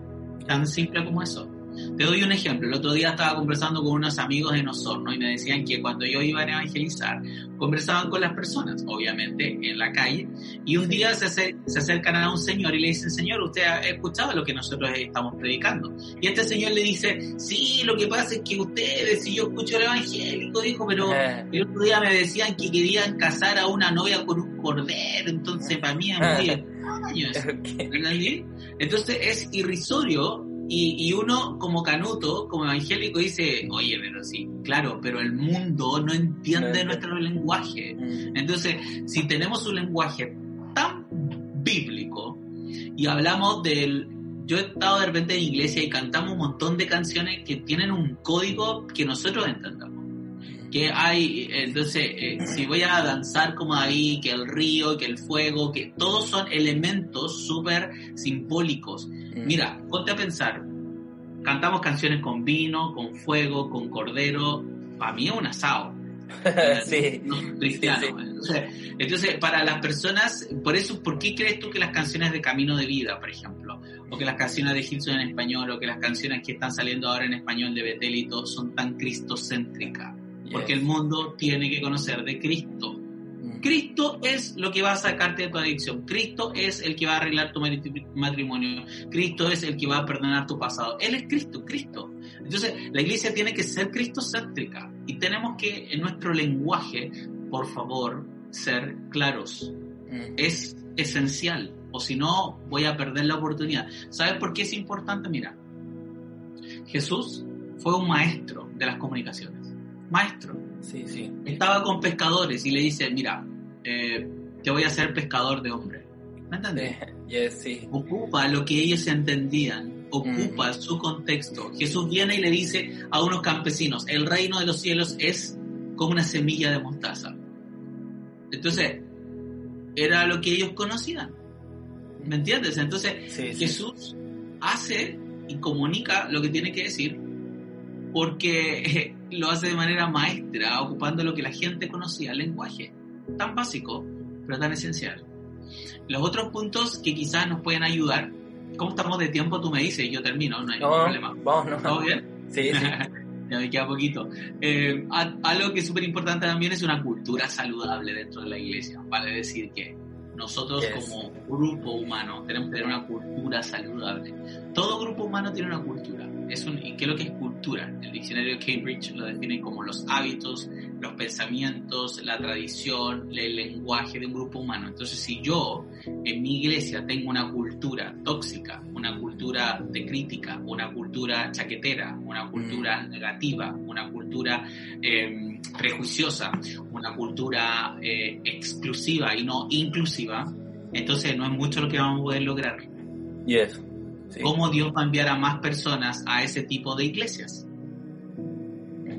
Speaker 2: Tan simple como eso. Te doy un ejemplo. El otro día estaba conversando con unos amigos de Osorno y me decían que cuando yo iba a evangelizar, conversaban con las personas, obviamente en la calle, y un día se, se acercan a un señor y le dicen, Señor, usted ha escuchado lo que nosotros estamos predicando. Y este señor le dice, sí, lo que pasa es que ustedes, si yo escucho el evangélico, dijo, pero eh. el otro día me decían que querían casar a una novia con un cordero, entonces para mí es muy extraño Entonces es irrisorio y, uno como canuto, como evangélico, dice, oye, pero sí, claro, pero el mundo no entiende nuestro lenguaje. Mm. Entonces, si tenemos un lenguaje tan bíblico y hablamos del... Yo he estado de repente en iglesia y cantamos un montón de canciones que tienen un código que nosotros entendamos que hay, entonces, eh, si voy a danzar como ahí, que el río, que el fuego, que todos son elementos súper simbólicos. Mm. Mira, ponte a pensar, cantamos canciones con vino, con fuego, con cordero, para mí es un asado.
Speaker 1: sí.
Speaker 2: cristiano. Entonces, para las personas, por eso, ¿por qué crees tú que las canciones de Camino de Vida, por ejemplo, o que las canciones de Gilson en español, o que las canciones que están saliendo ahora en español de Betel y todo, son tan cristocéntricas? Porque el mundo tiene que conocer de Cristo. Mm. Cristo es lo que va a sacarte de tu adicción. Cristo es el que va a arreglar tu matrimonio. Cristo es el que va a perdonar tu pasado. Él es Cristo, Cristo. Entonces, la iglesia tiene que ser cristocéntrica y tenemos que en nuestro lenguaje, por favor, ser claros. Mm. Es esencial, o si no, voy a perder la oportunidad. ¿Sabes por qué es importante? Mira, Jesús fue un maestro de las comunicaciones maestro.
Speaker 1: Sí, sí.
Speaker 2: Estaba con pescadores y le dice, mira, eh, te voy a hacer pescador de hombres. ¿Me entiendes?
Speaker 1: sí.
Speaker 2: Ocupa lo que ellos entendían, ocupa mm. su contexto. Jesús viene y le dice a unos campesinos, el reino de los cielos es como una semilla de mostaza. Entonces, era lo que ellos conocían. ¿Me entiendes? Entonces, Jesús hace y comunica lo que tiene que decir porque lo hace de manera maestra, ocupando lo que la gente conocía, el lenguaje, tan básico, pero tan esencial. Los otros puntos que quizás nos pueden ayudar, ¿cómo estamos de tiempo? Tú me dices y yo termino, no hay problema.
Speaker 1: Vamos,
Speaker 2: ¿Todo bien?
Speaker 1: Sí, sí.
Speaker 2: ya me queda poquito. Eh, algo que es súper importante también es una cultura saludable dentro de la iglesia, vale decir que Nosotros como grupo humano tenemos que tener una cultura saludable. Todo grupo humano tiene una cultura. Es un, ¿Y qué es lo que es cultura? El diccionario de Cambridge lo define como los hábitos, los pensamientos, la tradición, el lenguaje de un grupo humano. Entonces, si yo en mi iglesia tengo una cultura tóxica, una cultura de crítica, una cultura chaquetera, una cultura mm. negativa, una cultura em, prejuiciosa, una cultura eh, exclusiva y no inclusiva, entonces no es mucho lo que vamos a poder lograr.
Speaker 1: Yes.
Speaker 2: ¿Cómo Dios va a enviar a más personas a ese tipo de iglesias?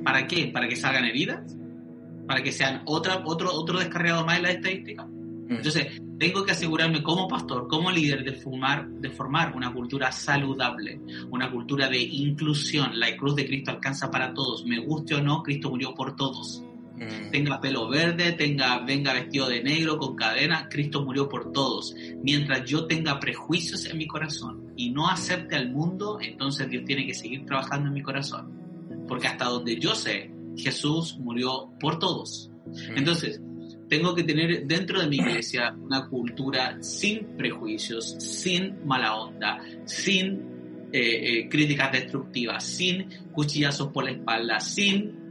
Speaker 2: ¿Para qué? ¿Para que salgan heridas? ¿Para que sean otra, otro, otro descarriado más en la estadística? Mm. Entonces, tengo que asegurarme como pastor, como líder, de formar, de formar una cultura saludable, una cultura de inclusión. La cruz de Cristo alcanza para todos. Me guste o no, Cristo murió por todos. Mm. Tenga pelo verde, tenga, venga vestido de negro, con cadena, Cristo murió por todos. Mientras yo tenga prejuicios en mi corazón y no acepte al mundo, entonces Dios tiene que seguir trabajando en mi corazón. Porque hasta donde yo sé, Jesús murió por todos. Mm. Entonces, tengo que tener dentro de mi iglesia una cultura sin prejuicios, sin mala onda, sin eh, eh, críticas destructivas, sin cuchillazos por la espalda, sin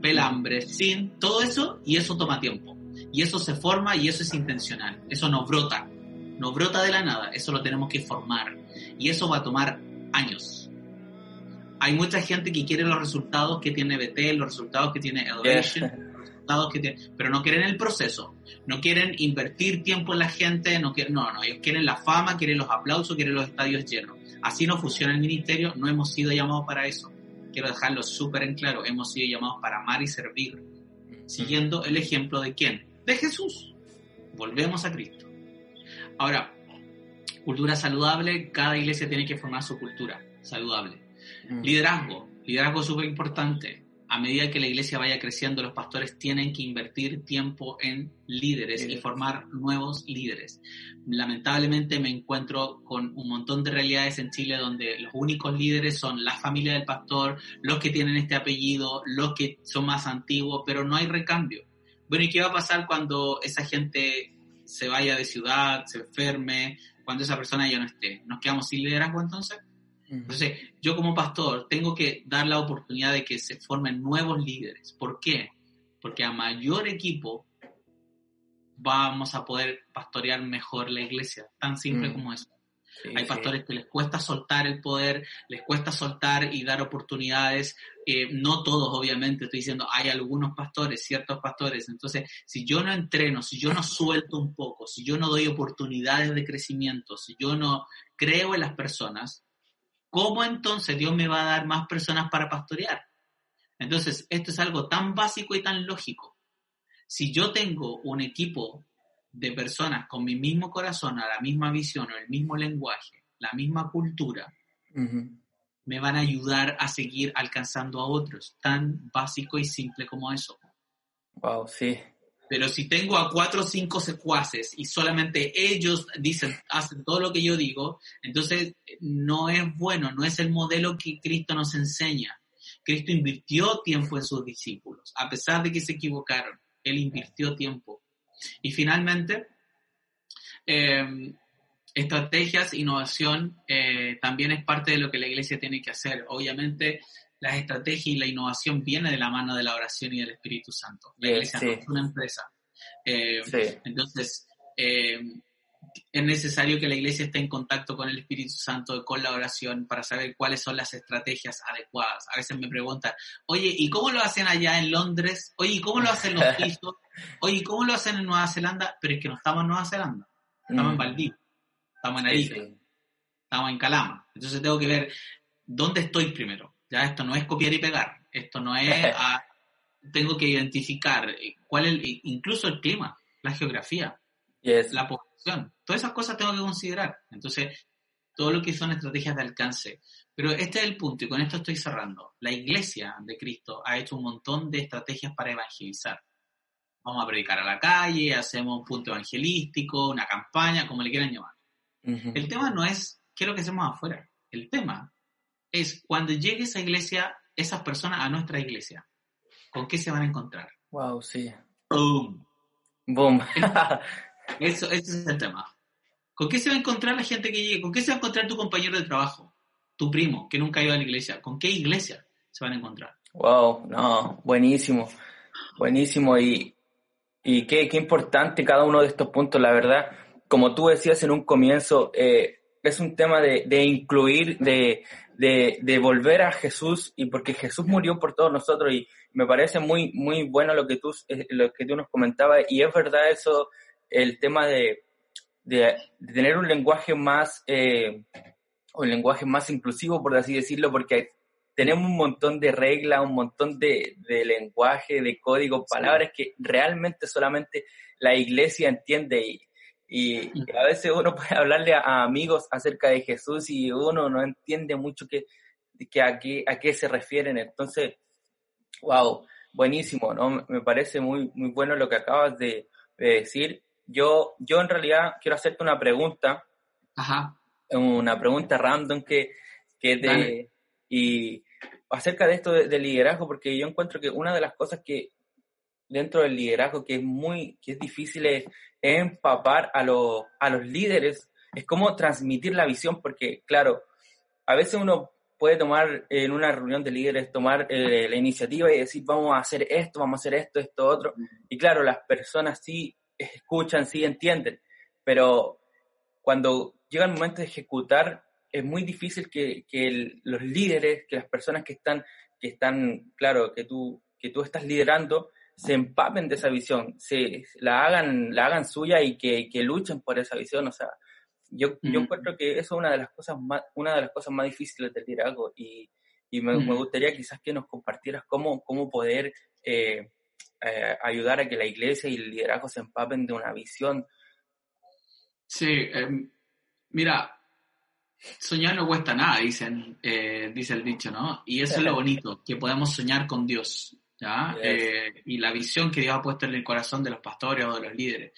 Speaker 2: pelambre, sin todo eso, y eso toma tiempo. Y eso se forma y eso es intencional. Eso no brota, no brota de la nada, eso lo tenemos que formar. Y eso va a tomar años. Hay mucha gente que quiere los resultados que tiene BT, los resultados que tiene Elevation que pero no quieren el proceso, no quieren invertir tiempo en la gente, no, quieren, no, no, ellos quieren la fama, quieren los aplausos, quieren los estadios llenos. Así no funciona el ministerio, no hemos sido llamados para eso. Quiero dejarlo súper en claro, hemos sido llamados para amar y servir, siguiendo el ejemplo de quién? De Jesús. Volvemos a Cristo. Ahora, cultura saludable, cada iglesia tiene que formar su cultura saludable. Liderazgo, liderazgo súper importante a medida que la iglesia vaya creciendo, los pastores tienen que invertir tiempo en líderes y formar nuevos líderes. Lamentablemente me encuentro con un montón de realidades en Chile donde los únicos líderes son la familia del pastor, los que tienen este apellido, los que son más antiguos, pero no hay recambio. Bueno, ¿y qué va a pasar cuando esa gente se vaya de ciudad, se enferme, cuando esa persona ya no esté? ¿Nos quedamos sin liderazgo entonces? Entonces, yo como pastor tengo que dar la oportunidad de que se formen nuevos líderes. ¿Por qué? Porque a mayor equipo vamos a poder pastorear mejor la iglesia. Tan simple mm. como eso. Hay pastores que les cuesta soltar el poder, les cuesta soltar y dar oportunidades. Eh, no todos, obviamente, estoy diciendo, hay algunos pastores, ciertos pastores. Entonces, si yo no entreno, si yo no suelto un poco, si yo no doy oportunidades de crecimiento, si yo no creo en las personas, ¿cómo entonces Dios me va a dar más personas para pastorear? Entonces, esto es algo tan básico y tan lógico. Si yo tengo un equipo de personas con mi mismo corazón, a la misma visión o el mismo lenguaje, la misma cultura, me van a ayudar a seguir alcanzando a otros. Tan básico y simple como eso.
Speaker 1: Wow, sí.
Speaker 2: Pero si tengo a cuatro o cinco secuaces y solamente ellos dicen, hacen todo lo que yo digo, entonces no es bueno, no es el modelo que Cristo nos enseña. Cristo invirtió tiempo en sus discípulos, a pesar de que se equivocaron, Él invirtió tiempo. Y finalmente, em, estrategias, innovación, eh, también es parte de lo que la iglesia tiene que hacer. Obviamente, las estrategias y la innovación viene de la mano de la oración y del Espíritu Santo. La iglesia no es una empresa. Eh, entonces, eh, es necesario que la iglesia esté en contacto con el Espíritu Santo, con la oración, para saber cuáles son las estrategias adecuadas. A veces me preguntan, oye, ¿y cómo lo hacen allá en Londres? Oye, ¿y cómo lo hacen los pisos? Oye, ¿y cómo lo hacen en Nueva Zelanda? Pero es que no estamos en Nueva Zelanda, estamos en mm. Valdivia, estamos en Arica, estamos en Calama. Entonces tengo que ver dónde estoy primero ya esto no es copiar y pegar, esto no es... tengo que identificar eh, cuál es, incluso el clima, la geografía, la posición, todas esas cosas tengo que considerar. Entonces, todo lo que son estrategias de alcance. Pero este es el punto y con esto estoy cerrando. La iglesia de Cristo ha hecho un montón de estrategias para evangelizar. Vamos a predicar a la calle, hacemos un punto evangelístico, una campaña, como le quieran llamar. El tema no es qué es lo que hacemos afuera. El tema es cuando llegue esa iglesia, esas personas a nuestra iglesia, ¿con qué se van a encontrar?
Speaker 1: Wow, sí.
Speaker 2: Boom.
Speaker 1: Boom.
Speaker 2: Eso, ese es el tema. ¿Con qué se va a encontrar la gente que llegue? ¿Con qué se va a encontrar tu compañero de trabajo? Tu primo, que nunca ha ido a la iglesia. ¿Con qué iglesia se van a encontrar?
Speaker 1: Wow, no, buenísimo. Buenísimo. Y, y qué, qué importante cada uno de estos puntos, la verdad. Como tú decías en un comienzo, eh, es un tema de, de incluir, de, de, de, volver a Jesús y porque Jesús murió por todos nosotros y me parece muy, muy bueno lo que tú, eh, lo que tú nos comentabas y es verdad eso, el tema de, de, tener un lenguaje más, eh, un lenguaje más inclusivo, por así decirlo, porque tenemos un montón de reglas, un montón de, de lenguaje, de código, palabras que realmente solamente la iglesia entiende y, y, a veces uno puede hablarle a, amigos acerca de Jesús y uno no entiende mucho que, que a, qué, a qué se refieren. Entonces, wow, buenísimo, ¿no? Me parece muy, muy bueno lo que acabas de, de decir yo, yo en realidad quiero hacerte una pregunta.
Speaker 2: Ajá.
Speaker 1: Una pregunta random que, que de, y acerca de esto de, liderazgo, porque yo encuentro que una de las cosas que dentro del liderazgo que es muy, que es difícil es, empapar a, los a los líderes, es cómo transmitir la visión, porque claro, a veces uno puede tomar en una reunión de líderes, tomar eh, la iniciativa y decir, vamos a hacer esto, vamos a hacer esto, esto, otro. Y claro, las personas sí escuchan, sí entienden, pero cuando llega el momento de ejecutar, es muy difícil que, que los líderes, que las personas que están, que están, claro, que tú, que tú estás liderando, se empapen de esa visión, se, la, hagan, la hagan suya y que, que luchen por esa visión. O sea, yo, yo encuentro que eso es una de las cosas más, una de las cosas más difíciles del liderazgo y, y me, me, gustaría quizás que nos compartieras cómo, cómo poder eh, eh, ayudar a que la iglesia y el liderazgo se empapen de una visión.
Speaker 2: Sí, em, mira, soñar no cuesta nada, dicen, eh, dice el dicho, ¿no? Y eso es lo bonito, que podemos soñar con Dios, ¿ya? Eh, y la visión que Dios ha puesto en el corazón de los pastores o de los líderes.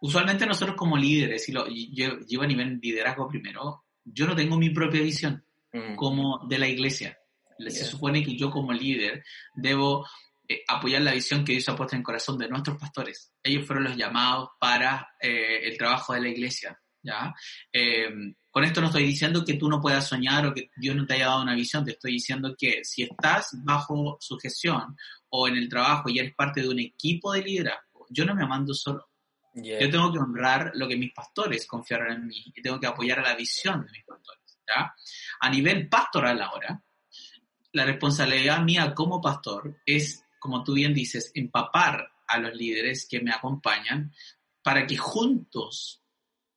Speaker 2: Usualmente nosotros como líderes, y, lo, yo llevo a nivel liderazgo primero, yo no tengo mi propia visión mm. como de la iglesia. Se supone que yo como líder debo eh, apoyar la visión que Dios ha puesto en el corazón de nuestros pastores. Ellos fueron los llamados para eh, el trabajo de la iglesia. ¿Ya? Eh, con esto no estoy diciendo que tú no puedas soñar o que Dios no te haya dado una visión, te estoy diciendo que si estás bajo su gestión o en el trabajo y eres parte de un equipo de liderazgo, yo no me mando solo. Yo tengo que honrar lo que mis pastores confiaron en mí y tengo que apoyar a la visión de mis pastores. ¿ya? A nivel pastoral ahora, la responsabilidad mía como pastor es como tú bien dices, empapar a los líderes que me acompañan para que juntos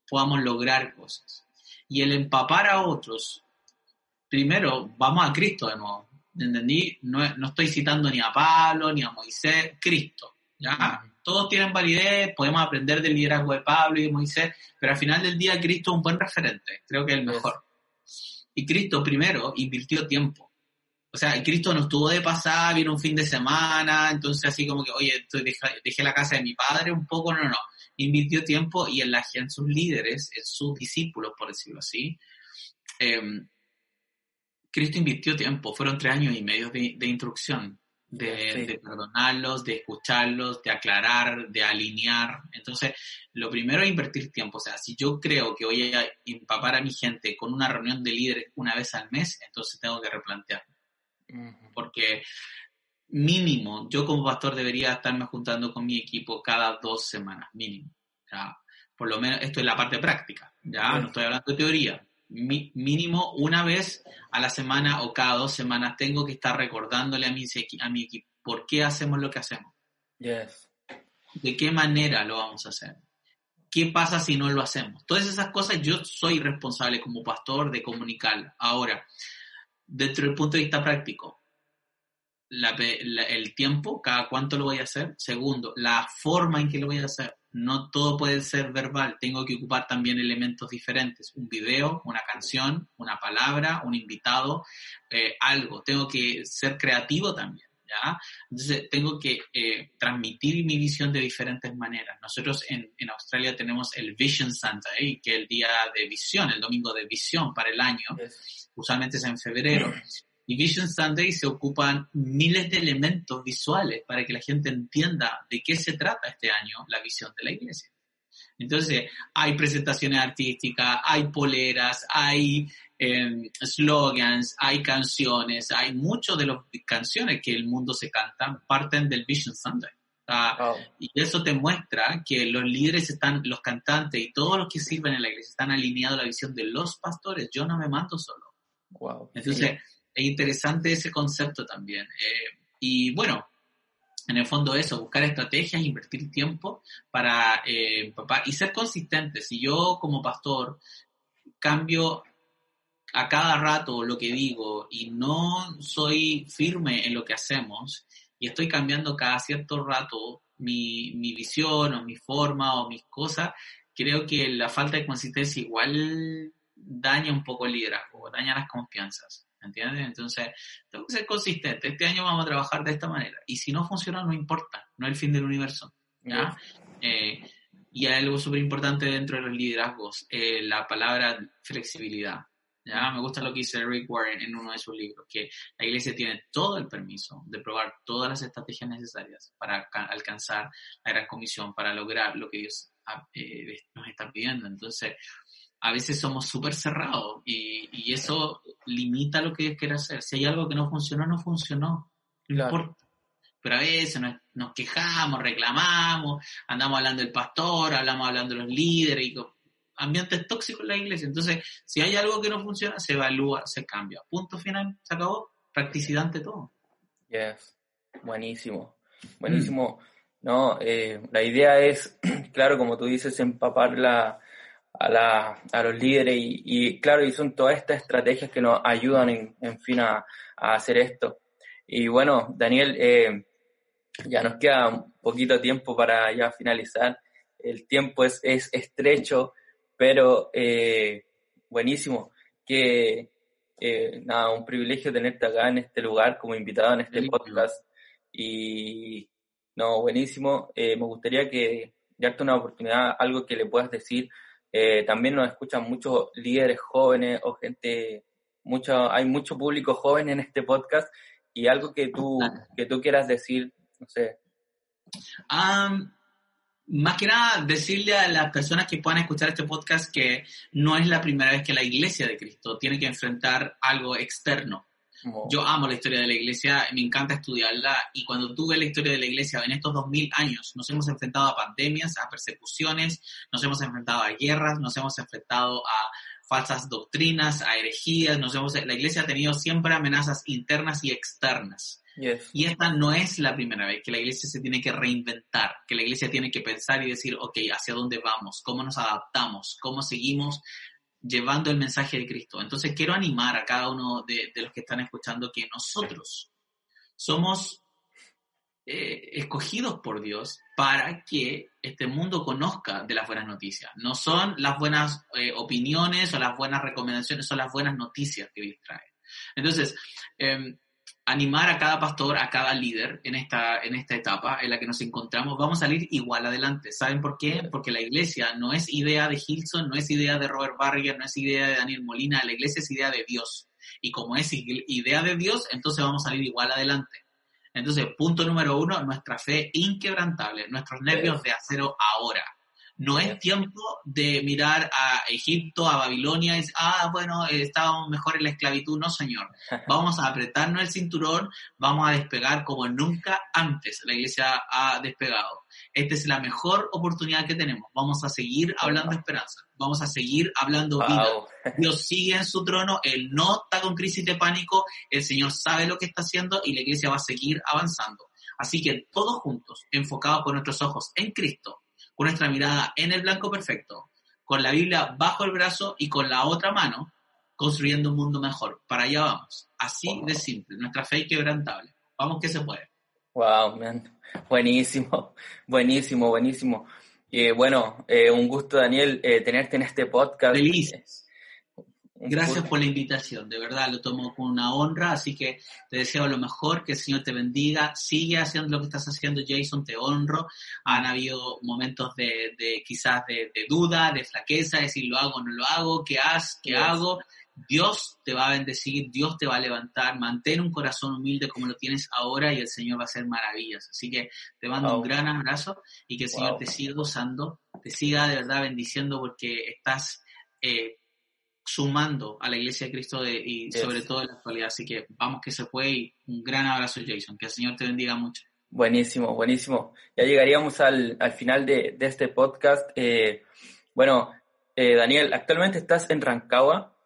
Speaker 2: podamos lograr cosas. Y el empapar a otros, primero, vamos a Cristo de nuevo. ¿Entendí? No, no estoy citando ni a Pablo, ni a Moisés, Cristo. ¿ya? Todos tienen validez, podemos aprender del liderazgo de Pablo y de Moisés, pero al final del día Cristo es un buen referente, creo que es el mejor. Y Cristo primero invirtió tiempo o sea, Cristo no estuvo de pasada, vino un fin de semana, entonces así como que, oye, estoy, dejé, la casa de mi padre un poco, no, no, invirtió tiempo y en, la, en sus líderes, en sus discípulos, por decirlo así, em, Cristo invirtió tiempo, fueron tres años y medio de, instrucción, de, de, perdonarlos, de escucharlos, de aclarar, de alinear. Entonces, lo primero es invertir tiempo. O sea, si yo creo que voy a empapar a mi gente con una reunión de líderes una vez al mes, entonces tengo que replantear porque mínimo, yo como pastor debería estarme juntando con mi equipo cada dos semanas, mínimo. Por lo menos, esto es la parte práctica, ya no estoy hablando de teoría. mínimo una vez a la semana o cada dos semanas tengo que estar recordándole a mi, a mi equipo por qué hacemos lo que hacemos. ¿De qué manera lo vamos a hacer? ¿Qué pasa si no lo hacemos? Todas esas cosas yo soy responsable como pastor de comunicar. Ahora, dentro del punto de vista práctico, el tiempo, cada cuánto lo voy a hacer. Segundo, la forma en que lo voy a hacer. No todo puede ser verbal, tengo que ocupar también elementos diferentes. Un video, una canción, una palabra, un invitado, eh, algo. Tengo que ser creativo también. ¿ya? Entonces, tengo que eh, transmitir mi visión de diferentes maneras. Nosotros en, en Australia tenemos el Vision Sunday, que es el día de visión, el domingo de visión para el año usualmente es en febrero. Y Vision Sunday se ocupan miles de elementos visuales para que la gente entienda de qué se trata este año la visión de la iglesia. Entonces, hay presentaciones artísticas, hay poleras, hay eh, slogans, hay canciones, hay muchas de las canciones que el mundo se canta parten del Vision Sunday. Y eso te muestra que los líderes están, los cantantes y todos los que sirven en la iglesia están alineados a la visión de los pastores. Yo no me mando solo.
Speaker 1: Wow.
Speaker 2: Entonces, es interesante ese concepto también. Eh, y bueno, en el fondo eso, buscar estrategias, invertir tiempo para eh, y ser consistente. Si yo como pastor cambio a cada rato lo que digo y no soy firme en lo que hacemos y estoy cambiando cada cierto rato mi, mi visión o mi forma o mis cosas, creo que la falta de consistencia igual daña un poco el liderazgo, daña las confianzas. ¿Entiendes? Entonces, tengo que ser consistente. Este año vamos a trabajar de esta manera. Y si no funciona, no importa. No es el fin del universo. ¿ya? Eh, y hay algo súper importante dentro de los liderazgos, eh, la palabra flexibilidad. ¿ya? Me gusta lo que dice Rick Warren en uno de sus libros, que la iglesia tiene todo el permiso de probar todas las estrategias necesarias para alcanzar la gran comisión, para lograr lo que Dios ah, eh, nos está pidiendo. Entonces, a veces somos súper cerrados y, y, eso limita lo que quiere hacer. Si hay algo que no funcionó, no funcionó. No importa. Pero a veces nos, quejamos, reclamamos, andamos hablando del pastor, hablamos hablando de los líderes, y ambientes tóxicos en la iglesia. Entonces, si hay algo que no funciona, se evalúa, se cambia. Punto final, se acabó. Practicidad ante todo.
Speaker 1: Yes, buenísimo. Buenísimo. No, eh, la idea es, claro, como tú dices, empapar la, a, la, a los líderes y, claro, y son todas estas estrategias que nos ayudan en, en fin a, hacer esto. Y bueno, Daniel, eh, ya nos queda un poquito tiempo para ya finalizar. El tiempo es, es estrecho, pero eh, buenísimo. Que eh, nada, un privilegio tenerte acá en este lugar como invitado en este podcast. Y no, buenísimo. me gustaría que darte una oportunidad, algo que le puedas decir eh, también nos escuchan muchos líderes jóvenes o gente, mucho, hay mucho público joven en este podcast y algo que tú, que tú quieras decir, no sé.
Speaker 2: más que nada, decirle a las personas que puedan escuchar este podcast que no es la primera vez que la iglesia de Cristo tiene que enfrentar algo externo. Yo amo la historia de la iglesia, me encanta estudiarla y cuando tú ves la historia de la iglesia en estos dos mil años, nos hemos enfrentado a pandemias, a persecuciones, nos hemos enfrentado a guerras, nos hemos enfrentado a falsas doctrinas, a herejías, nos hemos, la iglesia ha tenido siempre amenazas internas y externas. Y esta no es la primera vez que la iglesia se tiene que reinventar, que la iglesia tiene que pensar y decir, ok, ¿hacia dónde vamos? ¿Cómo nos adaptamos? ¿Cómo seguimos llevando el mensaje de Cristo. Entonces quiero animar a cada uno de, los que están escuchando que nosotros somos eh, escogidos por Dios para que este mundo conozca de las buenas noticias. No son las buenas eh, opiniones o las buenas recomendaciones, son las buenas noticias que Dios trae. Entonces, eh, animar a cada pastor, a cada líder en esta, en esta etapa en la que nos encontramos, vamos a salir igual adelante. ¿Saben por qué? Porque la iglesia no es idea de Hilson, no es idea de Robert Barrier, no es idea de Daniel Molina, la iglesia es idea de Dios. Y como es idea de Dios, entonces vamos a salir igual adelante. Entonces, punto número uno, nuestra fe inquebrantable, nuestros nervios de acero ahora. No es tiempo de mirar a Egipto, a Babilonia y decir, ah, bueno, estábamos mejor en la esclavitud. No, señor. Vamos a apretarnos el cinturón, vamos a despegar como nunca antes la iglesia ha despegado. Esta es la mejor oportunidad que tenemos. Vamos a seguir hablando esperanza. Vamos a seguir hablando vida. Dios sigue en su trono. Él no está con crisis de pánico. El Señor sabe lo que está haciendo y la iglesia va a seguir avanzando. Así que todos juntos, enfocados con nuestros ojos en Cristo, con nuestra mirada en el blanco perfecto, con la Biblia bajo el brazo y con la otra mano, construyendo un mundo mejor. Para allá vamos. Así de simple. Nuestra fe quebrantable. Vamos que se puede.
Speaker 1: Wow, man. Buenísimo, buenísimo, buenísimo. Y bueno, eh, un gusto, Daniel, eh, tenerte en este podcast.
Speaker 2: Felices. Gracias por la invitación, de verdad lo tomo con una honra, así que te deseo lo mejor, que el Señor te bendiga, sigue haciendo lo que estás haciendo, Jason, te honro. Han habido momentos de, de quizás de, duda, de flaqueza, de decir lo hago o no lo hago, qué haz, qué hago. Dios te va a bendecir, Dios te va a levantar, mantén un corazón humilde como lo tienes ahora y el Señor va a hacer maravillas. Así que te mando un gran abrazo y que el Señor te siga usando te siga de verdad bendiciendo porque estás eh, sumando a la Iglesia de Cristo y sobre todo en la actualidad. Así que vamos que se puede y un gran abrazo Jason, que el Señor te bendiga mucho.
Speaker 1: Buenísimo, buenísimo. Ya llegaríamos al, final de, este podcast. Eh, bueno, eh, Daniel, actualmente estás en Rancagua.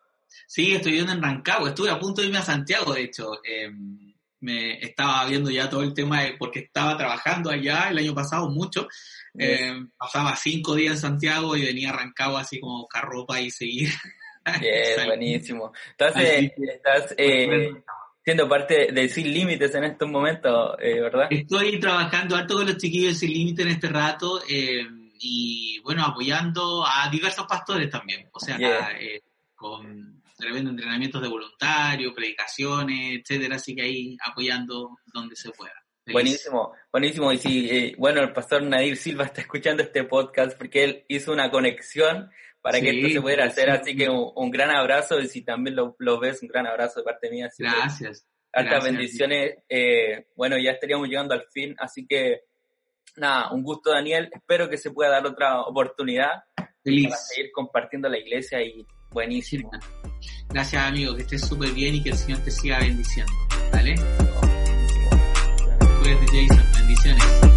Speaker 2: Sí, estoy viviendo en Rancagua. Estuve a punto de irme a Santiago, de hecho. Em, me estaba viendo ya todo el tema de, porque estaba trabajando allá el año pasado mucho. Em, pasaba cinco días en Santiago y venía a Rancagua así como carropa y seguir.
Speaker 1: Bien, buenísimo. Entonces, estás eh, siendo parte de Sin Límites en estos momentos, eh, ¿verdad?
Speaker 2: Estoy trabajando harto con los chiquillos de Sin Límites en este rato eh, y, bueno, apoyando a diversos pastores también. O sea, eh, con tremendo entrenamientos de voluntarios, predicaciones, etcétera, así que ahí apoyando donde se pueda.
Speaker 1: Buenísimo, buenísimo. Y si, bueno, el pastor Nadir Silva está escuchando este podcast porque él hizo una conexión para que esto se pudiera hacer. Así que un, gran abrazo y si también lo, ves, un gran abrazo de parte mía.
Speaker 2: gracias.
Speaker 1: Hartas bendiciones. Eh, bueno, ya estaríamos llegando al fin, así que nada, un gusto Daniel. Espero que se pueda dar otra oportunidad
Speaker 2: Feliz.
Speaker 1: para seguir compartiendo la iglesia y buenísimo.
Speaker 2: Gracias amigo, que estés súper bien y que el Señor te siga bendiciendo. ¿Vale? Cuídate Jason, bendiciones.